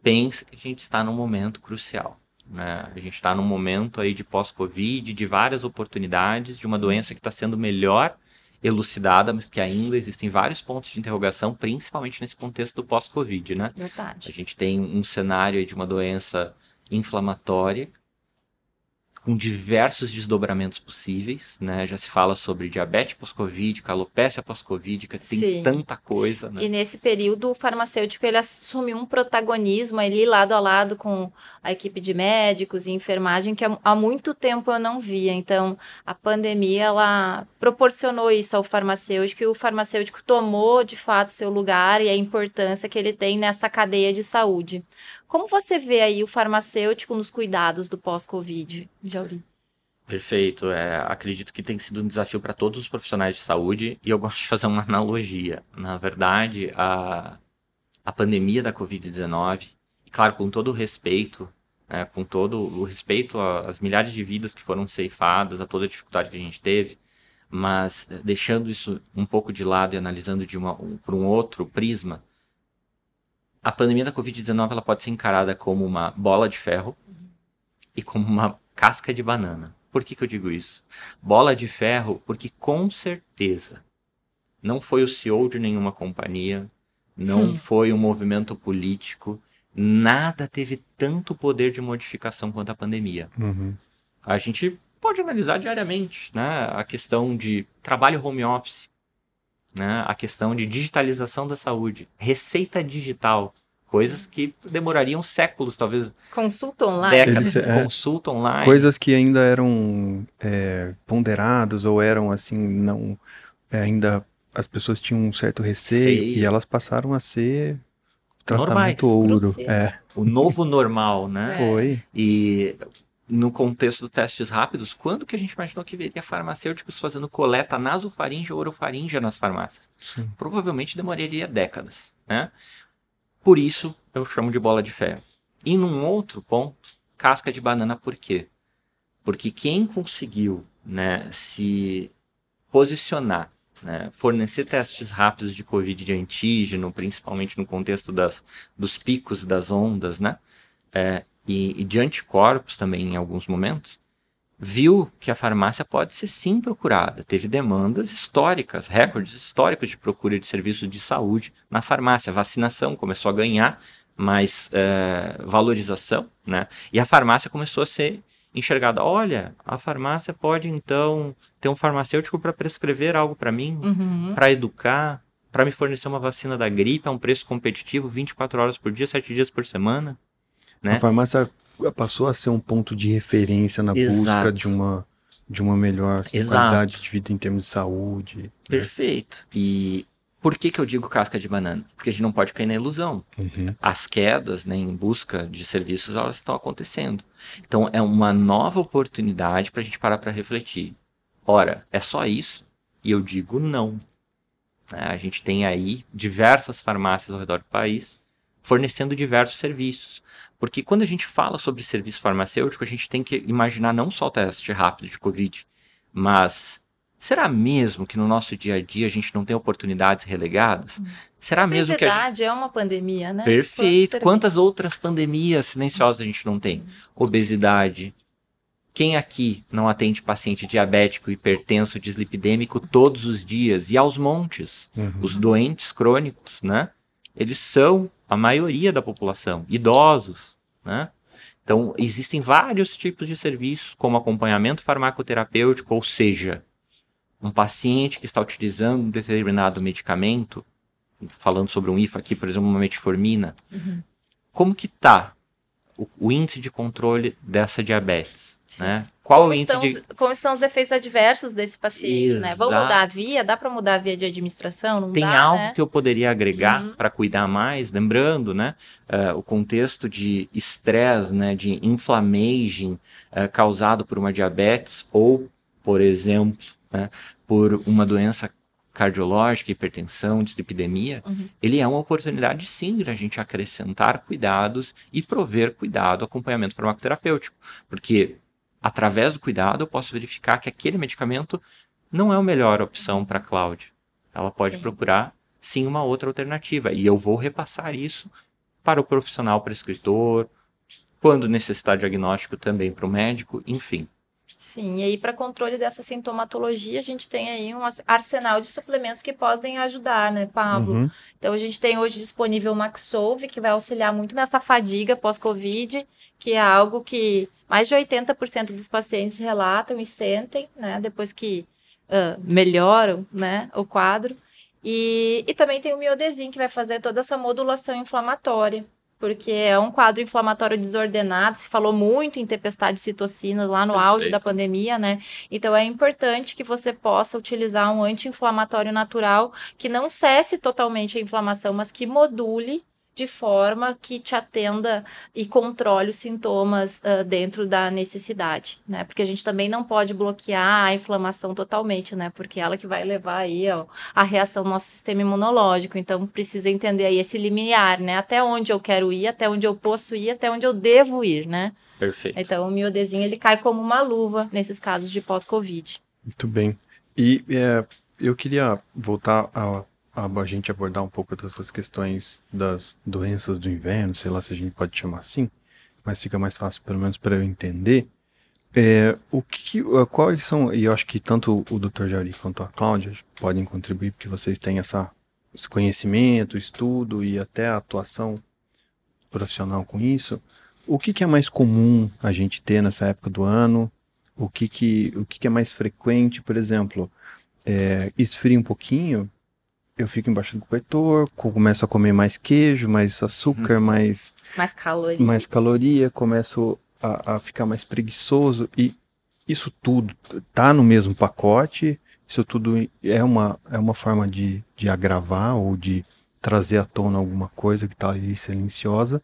pense que a gente está num momento crucial. Né? A gente está num momento aí de pós-Covid, de várias oportunidades, de uma doença que está sendo melhor elucidada, mas que ainda existem vários pontos de interrogação, principalmente nesse contexto do pós-Covid, né? A Verdade. gente tem um cenário de uma doença inflamatória com diversos desdobramentos possíveis, né? Já se fala sobre diabetes pós-Covid, calopécia pós-Covid, que tem Sim. tanta coisa, né? E nesse período, o farmacêutico ele assume um protagonismo ali lado a lado com a equipe de médicos e enfermagem que há- há muito tempo eu não via. Então, a pandemia ela proporcionou isso ao farmacêutico e o farmacêutico tomou de fato seu lugar e a importância que ele tem nessa cadeia de saúde. Como você vê aí o farmacêutico nos cuidados do pós-Covid, Jauri? Perfeito. É, acredito que tem sido um desafio para todos os profissionais de saúde e eu gosto de fazer uma analogia. Na verdade, a, a pandemia da Covid-19, e claro, com todo o respeito, né, com todo o respeito às milhares de vidas que foram ceifadas, a toda a dificuldade que a gente teve, mas eh, deixando isso um pouco de lado e analisando de uma, um, por um outro prisma, a pandemia da Covid-19 ela pode ser encarada como uma bola de ferro e como uma casca de banana. Por que, que eu digo isso? Bola de ferro, porque com certeza não foi o CEO de nenhuma companhia, não Hum. foi um movimento político, nada teve tanto poder de modificação quanto a pandemia. Uhum. A gente pode analisar diariamente, né? A questão de trabalho home office, né? A questão de digitalização da saúde, receita digital, coisas que demorariam séculos, talvez Consulta online? décadas Eles- de é, consulta online. Coisas que ainda eram é, ponderadas ou eram assim, não. é, ainda as pessoas tinham um certo receio Sei. e elas passaram a ser Normais. tratamento ouro. Grosseiro. É, O novo normal, né? Foi. E no contexto dos testes rápidos, quando que a gente imaginou que veria farmacêuticos fazendo coleta nasofaríngea ou orofaríngea nas farmácias? Sim. Provavelmente demoraria décadas, né? Por isso, eu chamo de bola de ferro. E num outro ponto, casca de banana por quê? Porque quem conseguiu né, se posicionar, né, fornecer testes rápidos de Covid de antígeno, principalmente no contexto das, dos picos das ondas, né, é, e, e de anticorpos também em alguns momentos, viu que a farmácia pode ser sim procurada. Teve demandas históricas, recordes históricos de procura de serviços de saúde na farmácia. Vacinação começou a ganhar mais é, valorização, né? E a farmácia começou a ser enxergada. Olha, a farmácia pode então ter um farmacêutico para prescrever algo para mim, Uhum. para educar, para me fornecer uma vacina da gripe a um preço competitivo, 24 horas por dia, 7 dias por semana. Né? A farmácia passou a ser um ponto de referência na Exato. busca de uma, de uma melhor Exato. qualidade de vida em termos de saúde. né? Perfeito. E por que, que eu digo casca de banana? Porque a gente não pode cair na ilusão. Uhum. As quedas né, em busca de serviços, elas estão acontecendo. Então, é uma nova oportunidade para a gente parar para refletir. Ora, é só isso? E eu digo não. Né, A gente tem aí diversas farmácias ao redor do país fornecendo diversos serviços. Porque quando a gente fala sobre serviço farmacêutico, a gente tem que imaginar não só o teste rápido de Covid, mas será mesmo que no nosso dia a dia a gente não tem oportunidades relegadas? Será mesmo que a gente... Obesidade é uma pandemia, né? Perfeito. Quantas outras pandemias silenciosas a gente não tem? Obesidade. Quem aqui não atende paciente diabético, hipertenso, dislipidêmico todos os dias? E aos montes? Uhum. Os doentes crônicos, né? Eles são a maioria da população, idosos, né? Então, existem vários tipos de serviços, como acompanhamento farmacoterapêutico, ou seja, um paciente que está utilizando um determinado medicamento falando sobre um IFA aqui, por exemplo, uma metformina, uhum. como que tá o, o, índice de controle dessa diabetes? Né? Qual como o índice estão, de... Como estão os efeitos adversos desse paciente, Exato. né? Vamos mudar a via? Dá para mudar a via de administração? Não Tem dá, algo né? que eu poderia agregar uhum. para cuidar mais? Lembrando, né? Uh, o contexto de estresse, né? De inflammation uh, causado por uma diabetes ou, por exemplo, né, por uma doença cardiológica, hipertensão, dislipidemia, uhum. ele é uma oportunidade sim de a gente acrescentar cuidados e prover cuidado, acompanhamento farmacoterapêutico. Porque através do cuidado eu posso verificar que aquele medicamento não é a melhor opção para a Cláudia. Ela pode sim. procurar sim uma outra alternativa e eu vou repassar isso para o profissional prescritor, quando necessitar diagnóstico também para o médico, enfim. Sim, e aí para controle dessa sintomatologia, a gente tem aí um arsenal de suplementos que podem ajudar, né, Pablo? Uhum. Então a gente tem hoje disponível o Maxolve, que vai auxiliar muito nessa fadiga pós-Covid, que é algo que mais de 80% dos pacientes relatam e sentem, né, depois que uh, melhoram, né, o quadro. E, e também tem o Miodesin, que vai fazer toda essa modulação inflamatória porque é um quadro inflamatório desordenado. Se falou muito em tempestade de citocinas lá no Perfeito. auge da pandemia, né? Então é importante que você possa utilizar um anti-inflamatório natural que não cesse totalmente a inflamação, mas que module de forma que te atenda e controle os sintomas uh, dentro da necessidade, né? Porque a gente também não pode bloquear a inflamação totalmente, né? Porque é ela que vai levar aí ó, a reação do nosso sistema imunológico. Então precisa entender aí esse limiar, né? Até onde eu quero ir, até onde eu posso ir, até onde eu devo ir, né? Perfeito. Então o miodezinho ele cai como uma luva nesses casos de pós-Covid. Muito bem. E é, eu queria voltar a a gente abordar um pouco dessas questões das doenças do inverno, sei lá se a gente pode chamar assim, mas fica mais fácil pelo menos para eu entender. É, o que, quais são, e eu acho que tanto o Dr. Jauri quanto a Cláudia podem contribuir, porque vocês têm essa, esse conhecimento, estudo e até a atuação profissional com isso. O que, que é mais comum a gente ter nessa época do ano? O que, que, o que, que é mais frequente, por exemplo, é, esfria um pouquinho, eu fico embaixo do cobertor, começo a comer mais queijo, mais açúcar, uhum. mais. Mais caloria. Mais caloria, começo a, a, ficar mais preguiçoso. E isso tudo tá no mesmo pacote. Isso tudo é uma, é uma forma de, de agravar ou de trazer à tona alguma coisa que está ali silenciosa.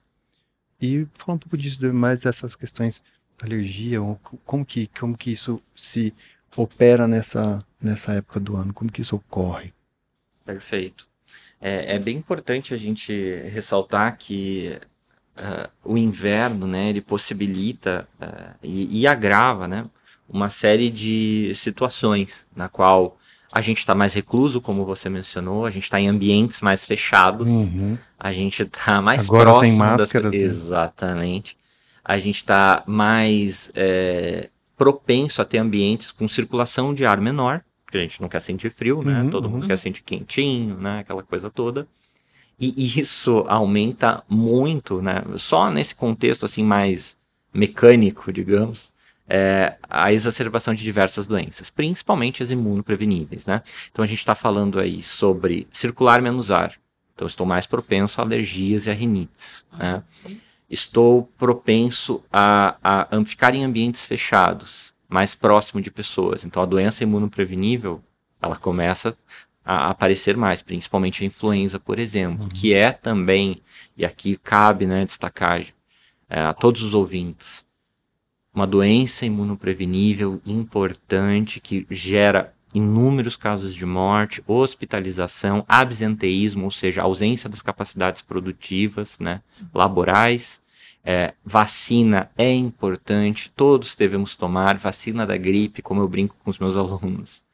E falar um pouco disso, mais dessas questões alergia, como que, como que isso se opera nessa, nessa época do ano, como que isso ocorre. Perfeito. É, é bem importante a gente ressaltar que uh, o inverno, né, ele possibilita uh, e, e, agrava, né, uma série de situações na qual a gente está mais recluso, como você mencionou, a gente está em ambientes mais fechados, uhum. a gente está mais Agora próximo sem máscaras. Das... Exatamente. A gente está mais é, propenso a ter ambientes com circulação de ar menor, porque a gente não quer sentir frio, né? Uhum, Todo mundo uhum. quer sentir quentinho, né? Aquela coisa toda. E isso aumenta muito, né? Só nesse contexto assim mais mecânico, digamos, é, a exacerbação de diversas doenças, principalmente as imunopreveníveis, né? Então a gente está falando aí sobre circular menos ar. Então estou mais propenso a alergias e a rinites, né? Estou propenso a, a ficar em ambientes fechados mais próximo de pessoas. Então a doença imunoprevenível, ela começa a aparecer mais, principalmente a influenza, por exemplo, uhum. que é também, e aqui cabe né, destacar é, a todos os ouvintes, uma doença imunoprevenível importante que gera inúmeros casos de morte, hospitalização, absenteísmo, ou seja, ausência das capacidades produtivas, né, laborais, é, vacina é importante, todos devemos tomar. Vacina da gripe, como eu brinco com os meus alunos,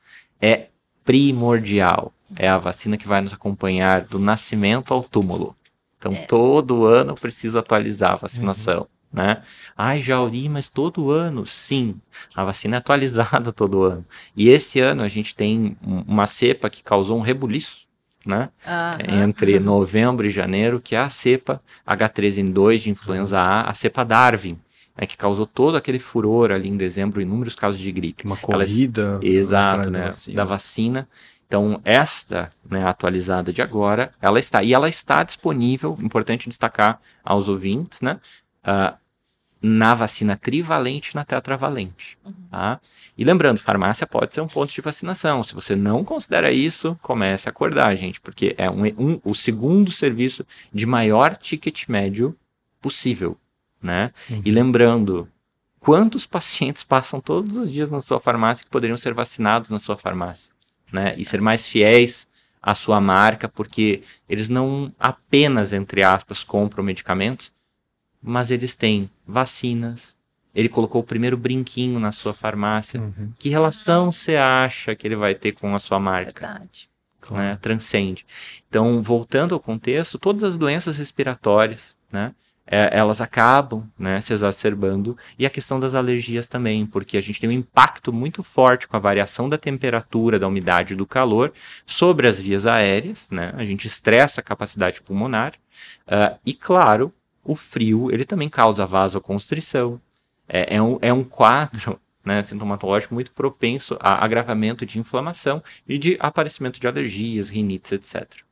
é primordial. É a vacina que vai nos acompanhar do nascimento ao túmulo. Então, é. todo ano preciso atualizar a vacinação. Uhum. Né? Ai, Jauri, mas todo ano? Sim, a vacina é atualizada todo ano. E esse ano a gente tem uma cepa que causou um rebuliço né? Uhum. Entre novembro e janeiro, que é a cepa H3N2 de influenza A, a cepa Darwin, né, que causou todo aquele furor ali em dezembro, inúmeros casos de gripe. Uma corrida. Elas, exato, né, da vacina. da vacina. Então, esta, né, atualizada de agora, ela está. E ela está disponível, importante destacar aos ouvintes, né? Uh, na vacina trivalente e na tetravalente. Uhum. Tá? E lembrando, farmácia pode ser um ponto de vacinação. Se você não considera isso, comece a acordar, gente, porque é um, um, o segundo serviço de maior ticket médio possível. Né? Uhum. E lembrando, quantos pacientes passam todos os dias na sua farmácia que poderiam ser vacinados na sua farmácia? né? E ser mais fiéis à sua marca, porque eles não apenas, entre aspas, compram medicamentos, mas eles têm vacinas. Ele colocou o primeiro brinquinho na sua farmácia. Uhum. Que relação você acha que ele vai ter com a sua marca? Verdade. Né? Transcende. Então, voltando ao contexto, todas as doenças respiratórias, né? é, elas acabam né, se exacerbando. E a questão das alergias também, porque a gente tem um impacto muito forte com a variação da temperatura, da umidade e do calor sobre as vias aéreas. Né? A gente estressa a capacidade pulmonar. Uh, e, claro, o frio ele também causa vasoconstrição. É, é, um, é um quadro né, sintomatológico muito propenso a agravamento de inflamação e de aparecimento de alergias, rinites, etc.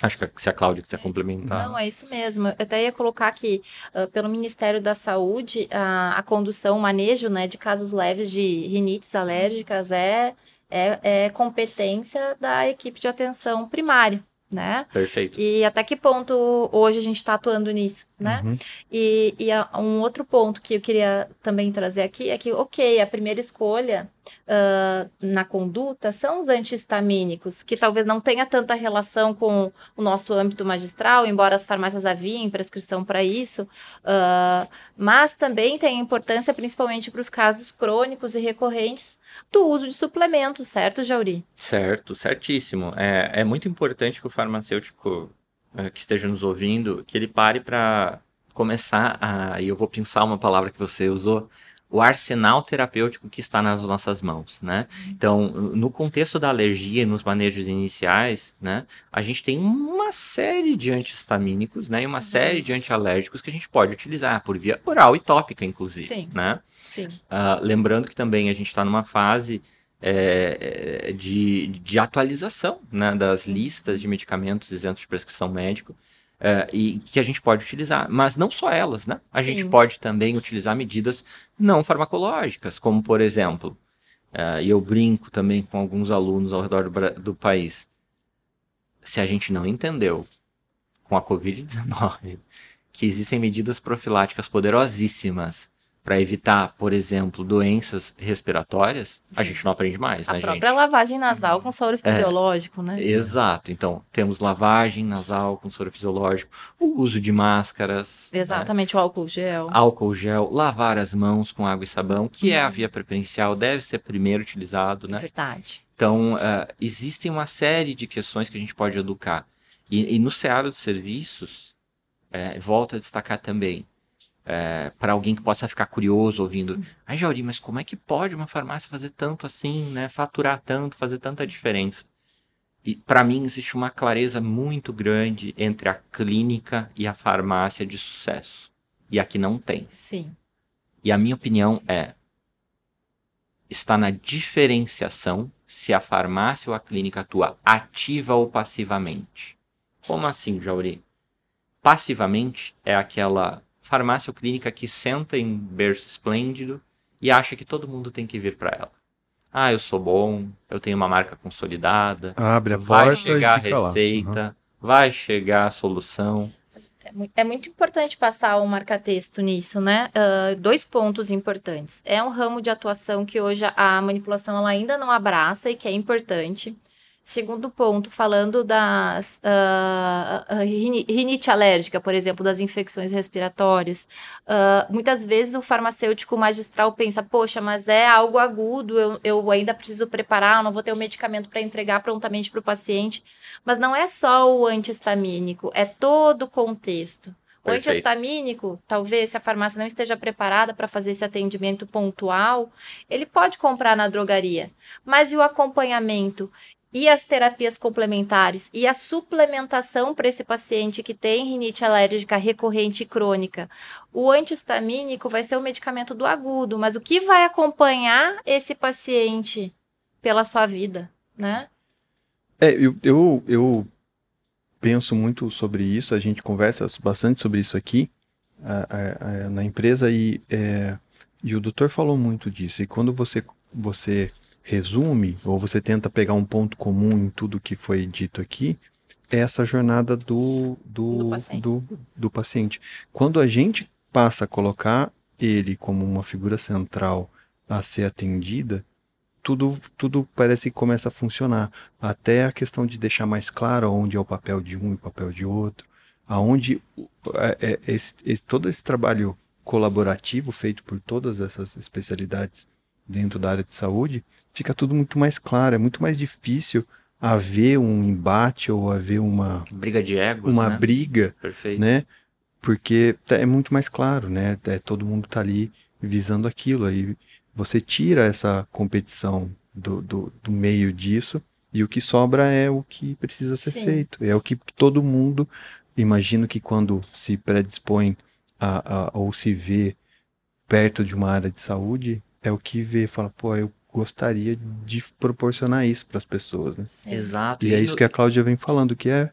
Acho que se a Cláudia quiser complementar. Não, é isso mesmo. Eu até ia colocar que, uh, pelo Ministério da Saúde, a, a condução, o manejo né, de casos leves de rinites alérgicas é, é, é competência da equipe de atenção primária né? Perfeito. E até que ponto hoje a gente está atuando nisso, né? Uhum. E, e um outro ponto que eu queria também trazer aqui é que, ok, a primeira escolha uh, na conduta são os antihistamínicos, que talvez não tenha tanta relação com o nosso âmbito magistral, embora as farmácias haviem prescrição para isso, uh, mas também tem importância principalmente para os casos crônicos e recorrentes do uso de suplementos, certo, Jauri? Certo, certíssimo. É, é muito importante que o farmacêutico é, que esteja nos ouvindo, que ele pare para começar a, e eu vou pensar uma palavra que você usou, o arsenal terapêutico que está nas nossas mãos, né? Então, no contexto da alergia e nos manejos iniciais, né, a gente tem uma série de antihistamínicos, né, e uma uhum. série de antialérgicos que a gente pode utilizar por via oral e tópica, inclusive, Sim. né? Sim. Uh, lembrando que também a gente está numa fase é, de, de atualização né, das listas de medicamentos isentos de prescrição médica uh, e que a gente pode utilizar. Mas não só elas, né? A Sim. gente pode também utilizar medidas não farmacológicas, como por exemplo, uh, e eu brinco também com alguns alunos ao redor do, do país. Se a gente não entendeu com a Covid-19 que existem medidas profiláticas poderosíssimas para evitar, por exemplo, doenças respiratórias, Sim. a gente não aprende mais, a né, gente? A própria lavagem nasal com soro é. fisiológico, é, né? Exato. Então, temos lavagem nasal com soro fisiológico, o uso de máscaras. Né? Exatamente, né? o álcool gel. Álcool gel, lavar as mãos com água e sabão, que é a uhum. via preferencial, deve ser primeiro utilizado, né? Verdade. Então, uh, existem uma série de questões que a gente pode educar. E, e no cenário dos serviços, é, volto a destacar também, é, para alguém que possa ficar curioso ouvindo. Ai, Jauri, mas como é que pode uma farmácia fazer tanto assim, né? Faturar tanto, fazer tanta diferença? E para mim existe uma clareza muito grande entre a clínica e a farmácia de sucesso. E aqui não tem. Sim. E a minha opinião é está na diferenciação se a farmácia ou a clínica atua ativa ou passivamente. Como assim, Jauri? Passivamente é aquela farmácia ou clínica que senta em berço esplêndido e acha que todo mundo tem que vir para ela. Ah, eu sou bom, eu tenho uma marca consolidada. Abre a vai porta chegar a receita, uhum. vai chegar a solução. É, é muito importante passar um marca-texto nisso, né? Uh, dois pontos importantes. É um ramo de atuação que hoje a manipulação ela ainda não abraça e que é importante. Segundo ponto, falando das uh, rinite alérgica, por exemplo, das infecções respiratórias, uh, muitas vezes o farmacêutico magistral pensa, poxa, mas é algo agudo, eu, eu ainda preciso preparar, não vou ter o medicamento para entregar prontamente para o paciente. Mas não é só o antihistamínico, é todo o contexto. O antihistamínico, talvez se a farmácia não esteja preparada para fazer esse atendimento pontual, ele pode comprar na drogaria. Mas e o acompanhamento? E as terapias complementares e a suplementação para esse paciente que tem rinite alérgica recorrente e crônica. O antihistamínico vai ser o medicamento do agudo, mas o que vai acompanhar esse paciente pela sua vida, né? É, eu, eu, eu penso muito sobre isso, a gente conversa bastante sobre isso aqui a, a, na empresa e, é, e o doutor falou muito disso. E quando você, você resume, ou você tenta pegar um ponto comum em tudo que foi dito aqui, é essa jornada do, do, do, paciente. do, do paciente. Quando a gente passa a colocar ele como uma figura central a ser atendida, tudo, tudo parece que começa a funcionar. Até a questão de deixar mais claro onde é o papel de um e o papel de outro, aonde é, é, esse, esse, todo esse trabalho colaborativo feito por todas essas especialidades dentro da área de saúde, fica tudo muito mais claro, é muito mais difícil haver um embate ou haver uma briga de egos, uma né? briga, Perfeito. né? Porque é muito mais claro, né? É, todo mundo tá ali visando aquilo aí você tira essa competição do, do, do meio disso e o que sobra é o que precisa ser Sim. feito. É o que todo mundo, imagino que quando se predispõe a, a, ou se vê perto de uma área de saúde, é o que vê, fala, pô, eu gostaria de proporcionar isso para as pessoas, né? Sim. Exato. E, e é isso que a Cláudia vem falando, que é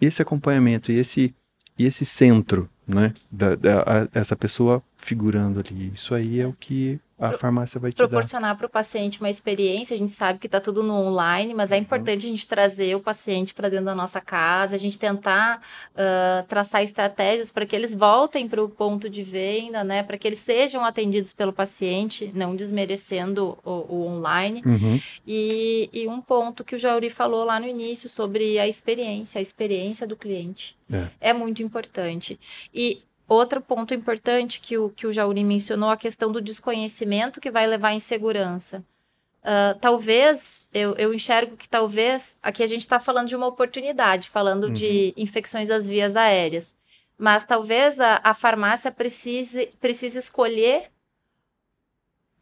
esse acompanhamento e esse, e esse centro, né? Da, da a, essa pessoa figurando ali. Isso aí é o que a farmácia vai te proporcionar para o paciente uma experiência. A gente sabe que está tudo no online, mas é uhum. importante a gente trazer o paciente para dentro da nossa casa, a gente tentar uh, traçar estratégias para que eles voltem para o ponto de venda, né? Para que eles sejam atendidos pelo paciente, não desmerecendo o, o online. Uhum. E, e, um ponto que o Jauri falou lá no início sobre a experiência, a experiência do cliente. É, é muito importante. E Outro ponto importante que o, que o Jauri mencionou, a questão do desconhecimento que vai levar à insegurança. Uh, talvez, eu, eu enxergo que talvez, aqui a gente está falando de uma oportunidade, falando uhum. de infecções das vias aéreas. Mas talvez a, a farmácia precise, precise escolher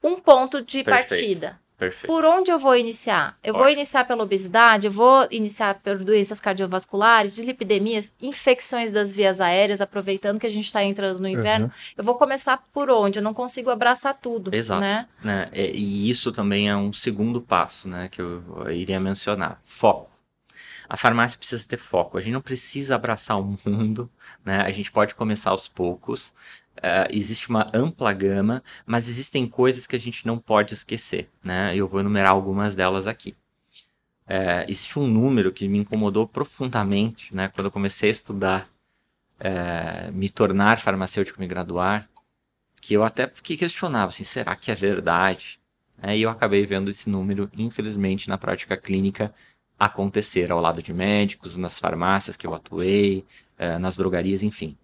um ponto de Perfeito. partida. Perfeito. Por onde eu vou iniciar? Eu Ótimo. vou iniciar pela obesidade, eu vou iniciar por doenças cardiovasculares, dislipidemias, infecções das vias aéreas, aproveitando que a gente está entrando no inverno. Uhum. Eu vou começar por onde? Eu não consigo abraçar tudo. Exato. Né? né? E isso também é um segundo passo né, que eu iria mencionar: foco. A farmácia precisa ter foco. A gente não precisa abraçar o mundo, né? A gente pode começar aos poucos. Uh, existe uma ampla gama, mas existem coisas que a gente não pode esquecer, né? Eu vou enumerar algumas delas aqui. Uh, existe um número que me incomodou profundamente, né? Quando eu comecei a estudar, uh, me tornar farmacêutico, me graduar, que eu até fiquei questionava, assim, será que é verdade? e eu acabei vendo esse número, infelizmente, na prática clínica acontecer ao lado de médicos, nas farmácias que eu atuei, nas drogarias, enfim.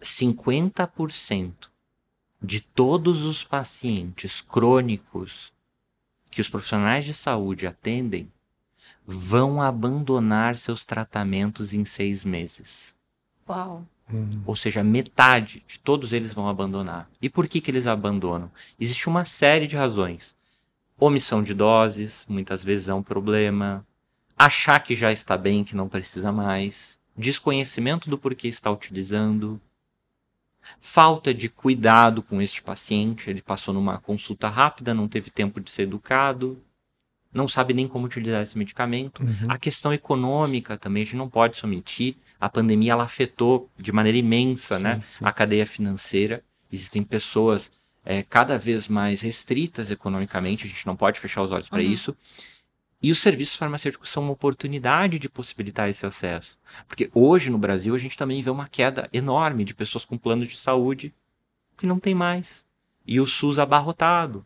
50% de todos os pacientes crônicos que os profissionais de saúde atendem vão abandonar seus tratamentos em seis meses. Uau! Hum. Ou seja, metade de todos eles vão abandonar. E por que, que eles abandonam? Existe uma série de razões. Omissão de doses, muitas vezes é um problema. Achar que já está bem, que não precisa mais. Desconhecimento do porquê está utilizando falta de cuidado com este paciente, ele passou numa consulta rápida, não teve tempo de ser educado, não sabe nem como utilizar esse medicamento. Uhum. A questão econômica também, a gente não pode se omitir. A pandemia ela afetou de maneira imensa sim, né, sim. a cadeia financeira. Existem pessoas é, cada vez mais restritas economicamente, a gente não pode fechar os olhos para uhum. isso. E os serviços farmacêuticos são uma oportunidade de possibilitar esse acesso. Porque hoje no Brasil a gente também vê uma queda enorme de pessoas com planos de saúde que não tem mais. E o SUS abarrotado.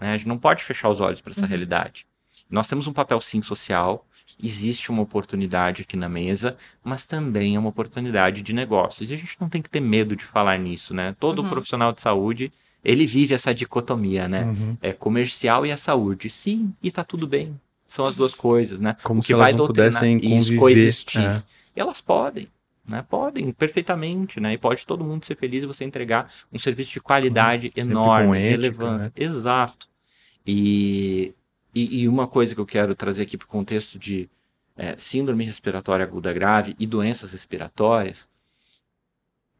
Né? A gente não pode fechar os olhos para essa uhum. realidade. Nós temos um papel sim social, existe uma oportunidade aqui na mesa, mas também é uma oportunidade de negócios. E a gente não tem que ter medo de falar nisso, né? Todo uhum. profissional de saúde, ele vive essa dicotomia, né? Uhum. É comercial e a saúde. Sim, e tá tudo bem são as duas coisas, né? Como o que se vai elas não pudessem conviver, coexistir. É. E elas podem, né? Podem, perfeitamente, né? E pode todo mundo ser feliz e você entregar um serviço de qualidade enorme, ética, relevância. Né? Exato. E, e, e, uma coisa que eu quero trazer aqui para o contexto de é, síndrome respiratória aguda grave e doenças respiratórias,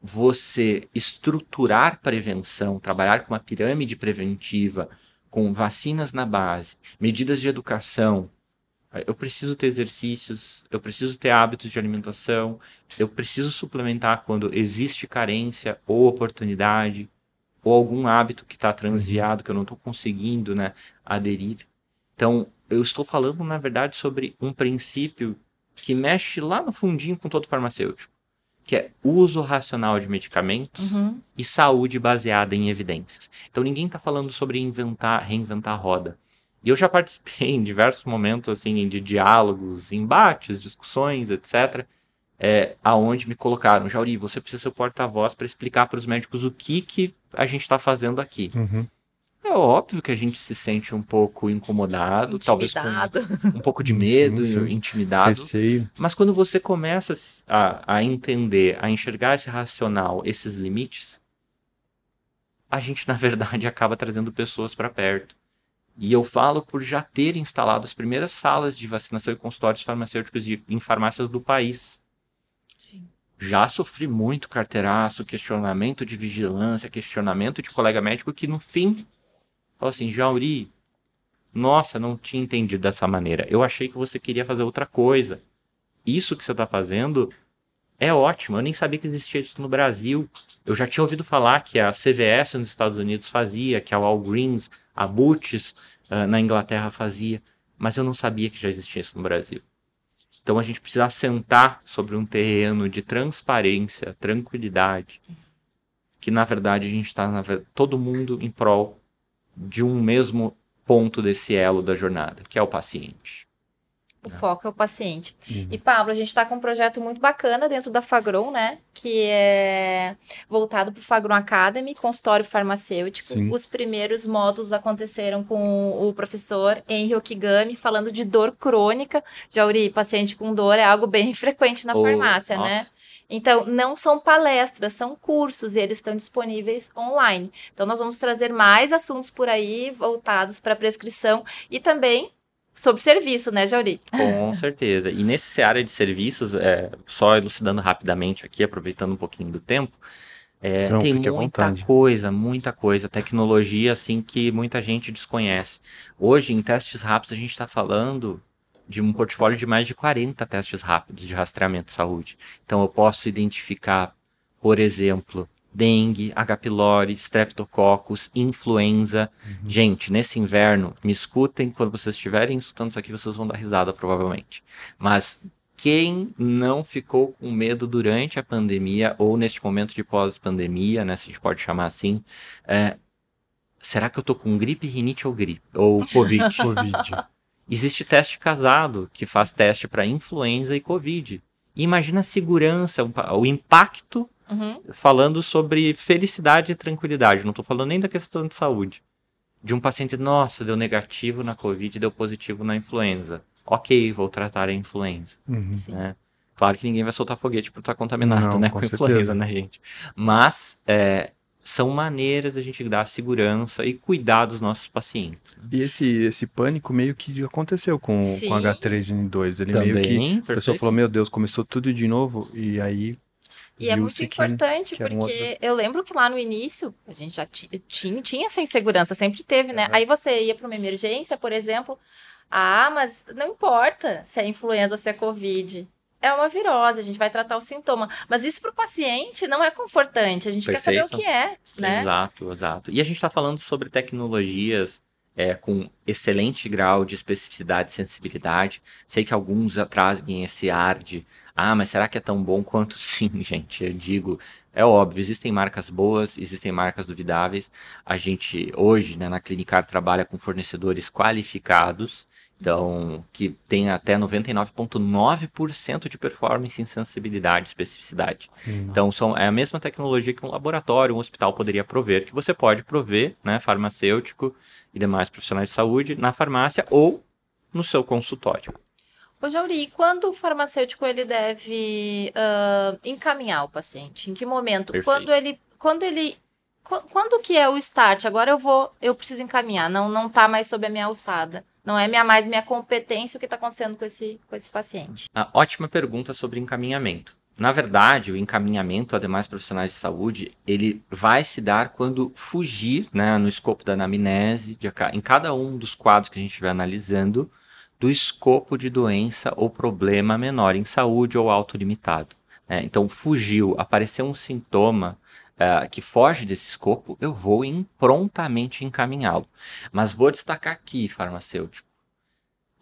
você estruturar prevenção, trabalhar com uma pirâmide preventiva, com vacinas na base, medidas de educação, Eu preciso ter exercícios, eu preciso ter hábitos de alimentação, eu preciso suplementar quando existe carência ou oportunidade, ou algum hábito que está transviado, que eu não estou conseguindo né, aderir. Então, eu estou falando, na verdade, sobre um princípio que mexe lá no fundinho com todo farmacêutico, que é uso racional de medicamentos uhum. e saúde baseada em evidências. Então, ninguém está falando sobre inventar, reinventar a roda. E eu já participei em diversos momentos assim de diálogos, embates, discussões, etc é, aonde me colocaram, Jauri, você precisa ser o porta-voz para explicar para os médicos o que, que a gente está fazendo aqui. Uhum. É óbvio que a gente se sente um pouco incomodado, talvez com um pouco de medo, sim, sim. intimidado. Receio. Mas quando você começa a, a entender, a enxergar esse racional, esses limites, a gente, na verdade, acaba trazendo pessoas para perto. E eu falo por já ter instalado as primeiras salas de vacinação e consultórios farmacêuticos de, em farmácias do país. Sim. Já sofri muito carteiraço, questionamento de vigilância, questionamento de colega médico que no fim falou assim: Jauri, nossa, não tinha entendido dessa maneira. Eu achei que você queria fazer outra coisa. Isso que você está fazendo é ótimo. Eu nem sabia que existia isso no Brasil. Eu já tinha ouvido falar que a CVS nos Estados Unidos fazia, que a Walgreens, a Boots uh, na Inglaterra fazia, mas eu não sabia que já existia isso no Brasil. Então a gente precisa assentar sobre um terreno de transparência, tranquilidade, que na verdade a gente está todo mundo em prol de um mesmo ponto desse elo da jornada, que é o paciente. O foco é o paciente. Uhum. E, Pablo, a gente está com um projeto muito bacana dentro da Fagron, né? Que é voltado para o Fagron Academy, consultório farmacêutico. Sim. Os primeiros módulos aconteceram com o professor Henry Okigami, falando de dor crônica. Jauri, paciente com dor é algo bem frequente na oh, farmácia, né? nossa. né? Então, não são palestras, são cursos e eles estão disponíveis online. Então, nós vamos trazer mais assuntos por aí voltados para prescrição e também sobre serviço, né, Jauri? Com certeza. E nesse área de serviços, é, só elucidando rapidamente aqui, aproveitando um pouquinho do tempo, é, Não, tem muita coisa, muita coisa, tecnologia assim que muita gente desconhece. Hoje, em testes rápidos, a gente está falando de um portfólio de mais de 40 testes rápidos de rastreamento de saúde. Então, eu posso identificar, por exemplo, dengue, H. pylori, streptococcus, influenza. Uhum. Gente, nesse inverno, me escutem, quando vocês estiverem escutando isso aqui, vocês vão dar risada provavelmente. Mas quem não ficou com medo durante a pandemia ou neste momento de pós-pandemia, né, se a gente pode chamar assim, é, será que eu tô com gripe, rinite ou gripe ou covid? covid. Existe teste casado que faz teste para influenza e covid. E imagina a segurança, o impacto Uhum. Falando sobre felicidade e tranquilidade. Não estou falando nem da questão de saúde. De um paciente, nossa, deu negativo na Covid, deu positivo na influenza. Ok, vou tratar a influenza. Uhum. Né? Claro que ninguém vai soltar foguete por estar contaminado Não, né, com, com influenza, né, gente? Mas é, são maneiras da gente dar segurança e cuidar dos nossos pacientes. E esse, esse pânico meio que aconteceu com, com H3N2. Ele Também, meio que. Perfeito. A pessoa falou: Meu Deus, começou tudo de novo. E aí e é muito importante, que, que porque eu lembro que lá no início, a gente já tinha, tinha essa insegurança, sempre teve, né? Aí você ia para uma emergência, por exemplo, ah, mas não importa se é influenza ou se é Covid. É uma virose, a gente vai tratar o sintoma. Mas isso para o paciente não é confortante, a gente Perfeito. quer saber o que é, né? Exato, exato. E a gente está falando sobre tecnologias é, com excelente grau de especificidade e sensibilidade. Sei que alguns trazem esse ar de ah, mas será que é tão bom quanto? Sim, gente, eu digo, é óbvio, existem marcas boas, existem marcas duvidáveis. A gente hoje, né, na Clinicar trabalha com fornecedores qualificados, então que tem até 99.9% de performance em sensibilidade e especificidade. Exato. Então são, é a mesma tecnologia que um laboratório, um hospital poderia prover, que você pode prover, né, farmacêutico e demais profissionais de saúde na farmácia ou no seu consultório. Ô, Jauri, quando o farmacêutico ele deve uh, encaminhar o paciente? Em que momento? Perfeito. Quando ele, quando ele, quando que é o start? Agora eu vou, eu preciso encaminhar. Não, não tá mais sob a minha alçada. Não é minha, mais minha competência o que está acontecendo com esse, com esse paciente. Ah, ótima pergunta sobre encaminhamento. Na verdade, o encaminhamento a demais profissionais de saúde, ele vai se dar quando fugir, né, no escopo da anamnese, de, em cada um dos quadros que a gente estiver analisando, do escopo de doença ou problema menor em saúde ou autolimitado. Né? Então, fugiu, apareceu um sintoma uh, que foge desse escopo, eu vou em, prontamente encaminhá-lo. Mas vou destacar aqui, farmacêutico,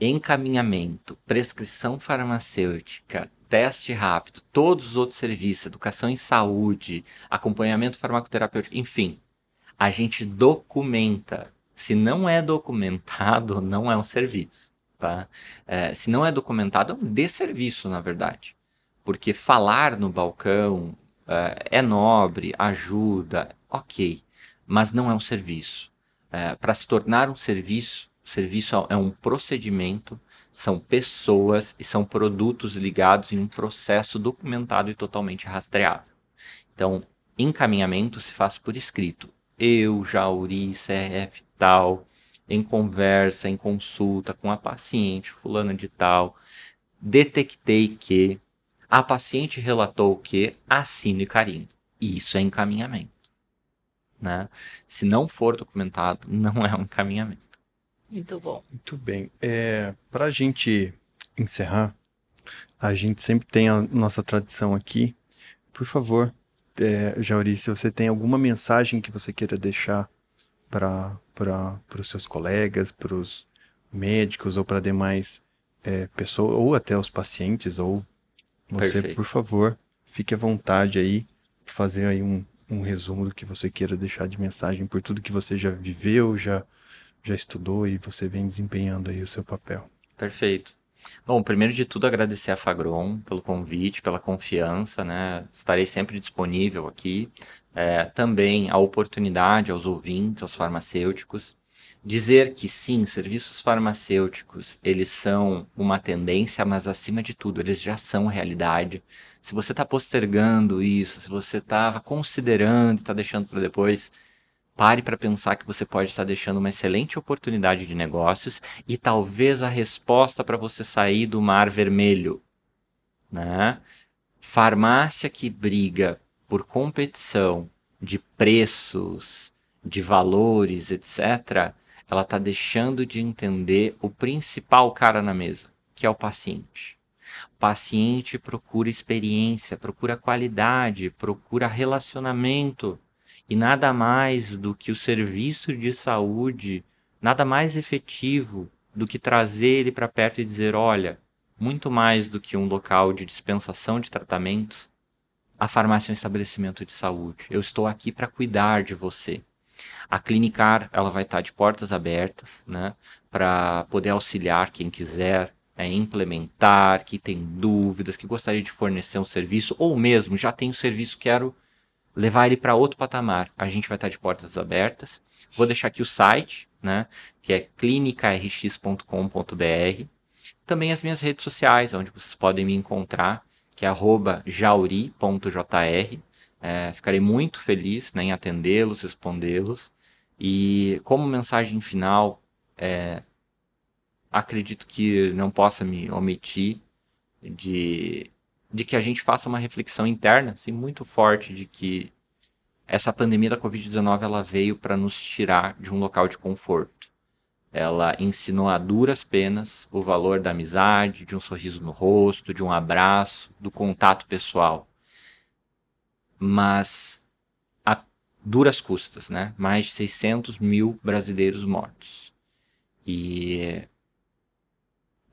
encaminhamento, prescrição farmacêutica, teste rápido, todos os outros serviços, educação em saúde, acompanhamento farmacoterapêutico, enfim, a gente documenta. Se não é documentado, não é um serviço. Tá? É, se não é documentado, é um desserviço, na verdade. Porque falar no balcão é, é nobre, ajuda, ok, mas não é um serviço. É, Para se tornar um serviço, serviço é um procedimento, são pessoas e são produtos ligados em um processo documentado e totalmente rastreável. Então, encaminhamento se faz por escrito. Eu, Jauri, CRF tal, em conversa, em consulta com a paciente, fulana de tal, detectei que a paciente relatou que assino e carinho. E isso é encaminhamento. Né? Se não for documentado, não é um encaminhamento. Muito bom. Muito bem. É, Para a gente encerrar, a gente sempre tem a nossa tradição aqui. Por favor, é, Jauri, se você tem alguma mensagem que você queira deixar para os seus colegas, para os médicos ou para demais é, pessoas, ou até os pacientes, ou você, Perfeito. por favor, fique à vontade aí, fazer aí um, um resumo do que você queira deixar de mensagem por tudo que você já viveu, já já estudou e você vem desempenhando aí o seu papel. Perfeito. Bom, primeiro de tudo agradecer a Fagron pelo convite, pela confiança, né? Estarei sempre disponível aqui. É, também a oportunidade aos ouvintes, aos farmacêuticos, dizer que sim, serviços farmacêuticos eles são uma tendência, mas acima de tudo eles já são realidade. Se você está postergando isso, se você estava considerando e está deixando para depois, Pare para pensar que você pode estar deixando uma excelente oportunidade de negócios e talvez a resposta para você sair do mar vermelho. Né? Farmácia que briga por competição de preços, de valores, etc., ela está deixando de entender o principal cara na mesa, que é o paciente. O paciente procura experiência, procura qualidade, procura relacionamento e nada mais do que o serviço de saúde, nada mais efetivo do que trazer ele para perto e dizer: olha, muito mais do que um local de dispensação de tratamentos, a farmácia é um estabelecimento de saúde. Eu estou aqui para cuidar de você. A Clinicar ela vai estar de portas abertas, né, para poder auxiliar quem quiser é, implementar, que tem dúvidas, que gostaria de fornecer um serviço ou mesmo já tem o serviço quero levar ele para outro patamar. A gente vai estar de portas abertas. Vou deixar aqui o site, né, que é clinicarx.com.br. Também as minhas redes sociais, onde vocês podem me encontrar, que é jauri.jr. É, ficarei muito feliz né, em atendê-los, respondê-los. E como mensagem final, é, acredito que não possa me omitir de de que a gente faça uma reflexão interna, assim, muito forte de que essa pandemia da Covid-19 ela veio para nos tirar de um local de conforto. Ela ensinou a duras penas o valor da amizade, de um sorriso no rosto, de um abraço, do contato pessoal. Mas a duras custas, né? Mais de 600 mil brasileiros mortos. E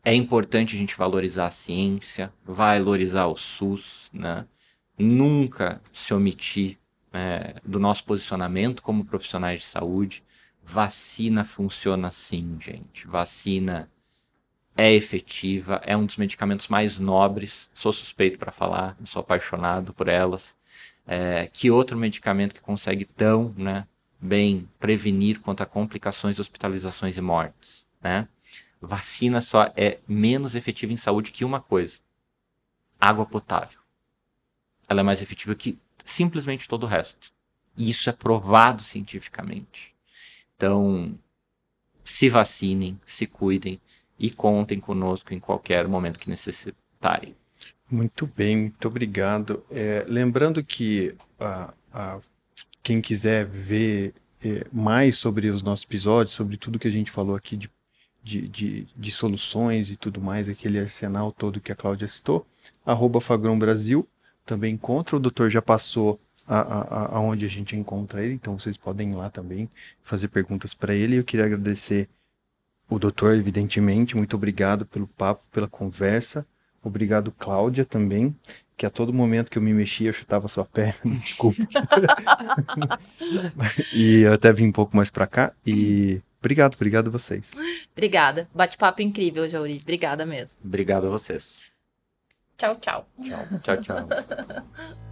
é importante a gente valorizar a ciência, valorizar o SUS, né? nunca se omitir é, do nosso posicionamento como profissionais de saúde. Vacina funciona sim, gente. Vacina é efetiva, é um dos medicamentos mais nobres. Sou suspeito para falar, sou apaixonado por elas. É, que outro medicamento que consegue tão né, bem prevenir contra complicações, hospitalizações e mortes? Né? Vacina só é menos efetiva em saúde que uma coisa: água potável. Ela é mais efetiva que simplesmente todo o resto. E isso é provado cientificamente. Então, se vacinem, se cuidem e contem conosco em qualquer momento que necessitarem. Muito bem, muito obrigado. É, lembrando que a, a, quem quiser ver é, mais sobre os nossos episódios, sobre tudo que a gente falou aqui de de, de, de, soluções e tudo mais, aquele arsenal todo que a Cláudia citou. Arroba Brasil, também encontra. O doutor já passou aonde a, a, a, gente encontra ele, então vocês podem ir lá também fazer perguntas para ele. Eu queria agradecer o doutor, evidentemente, muito obrigado pelo papo, pela conversa. Obrigado, Cláudia, também, que a todo momento que eu me mexia eu chutava sua perna, desculpa. e eu até vim um pouco mais para cá e obrigado, obrigado a vocês. Obrigada. Bate-papo incrível, Jauri. Obrigada mesmo. Obrigado a vocês. Tchau, tchau. Tchau, tchau, tchau.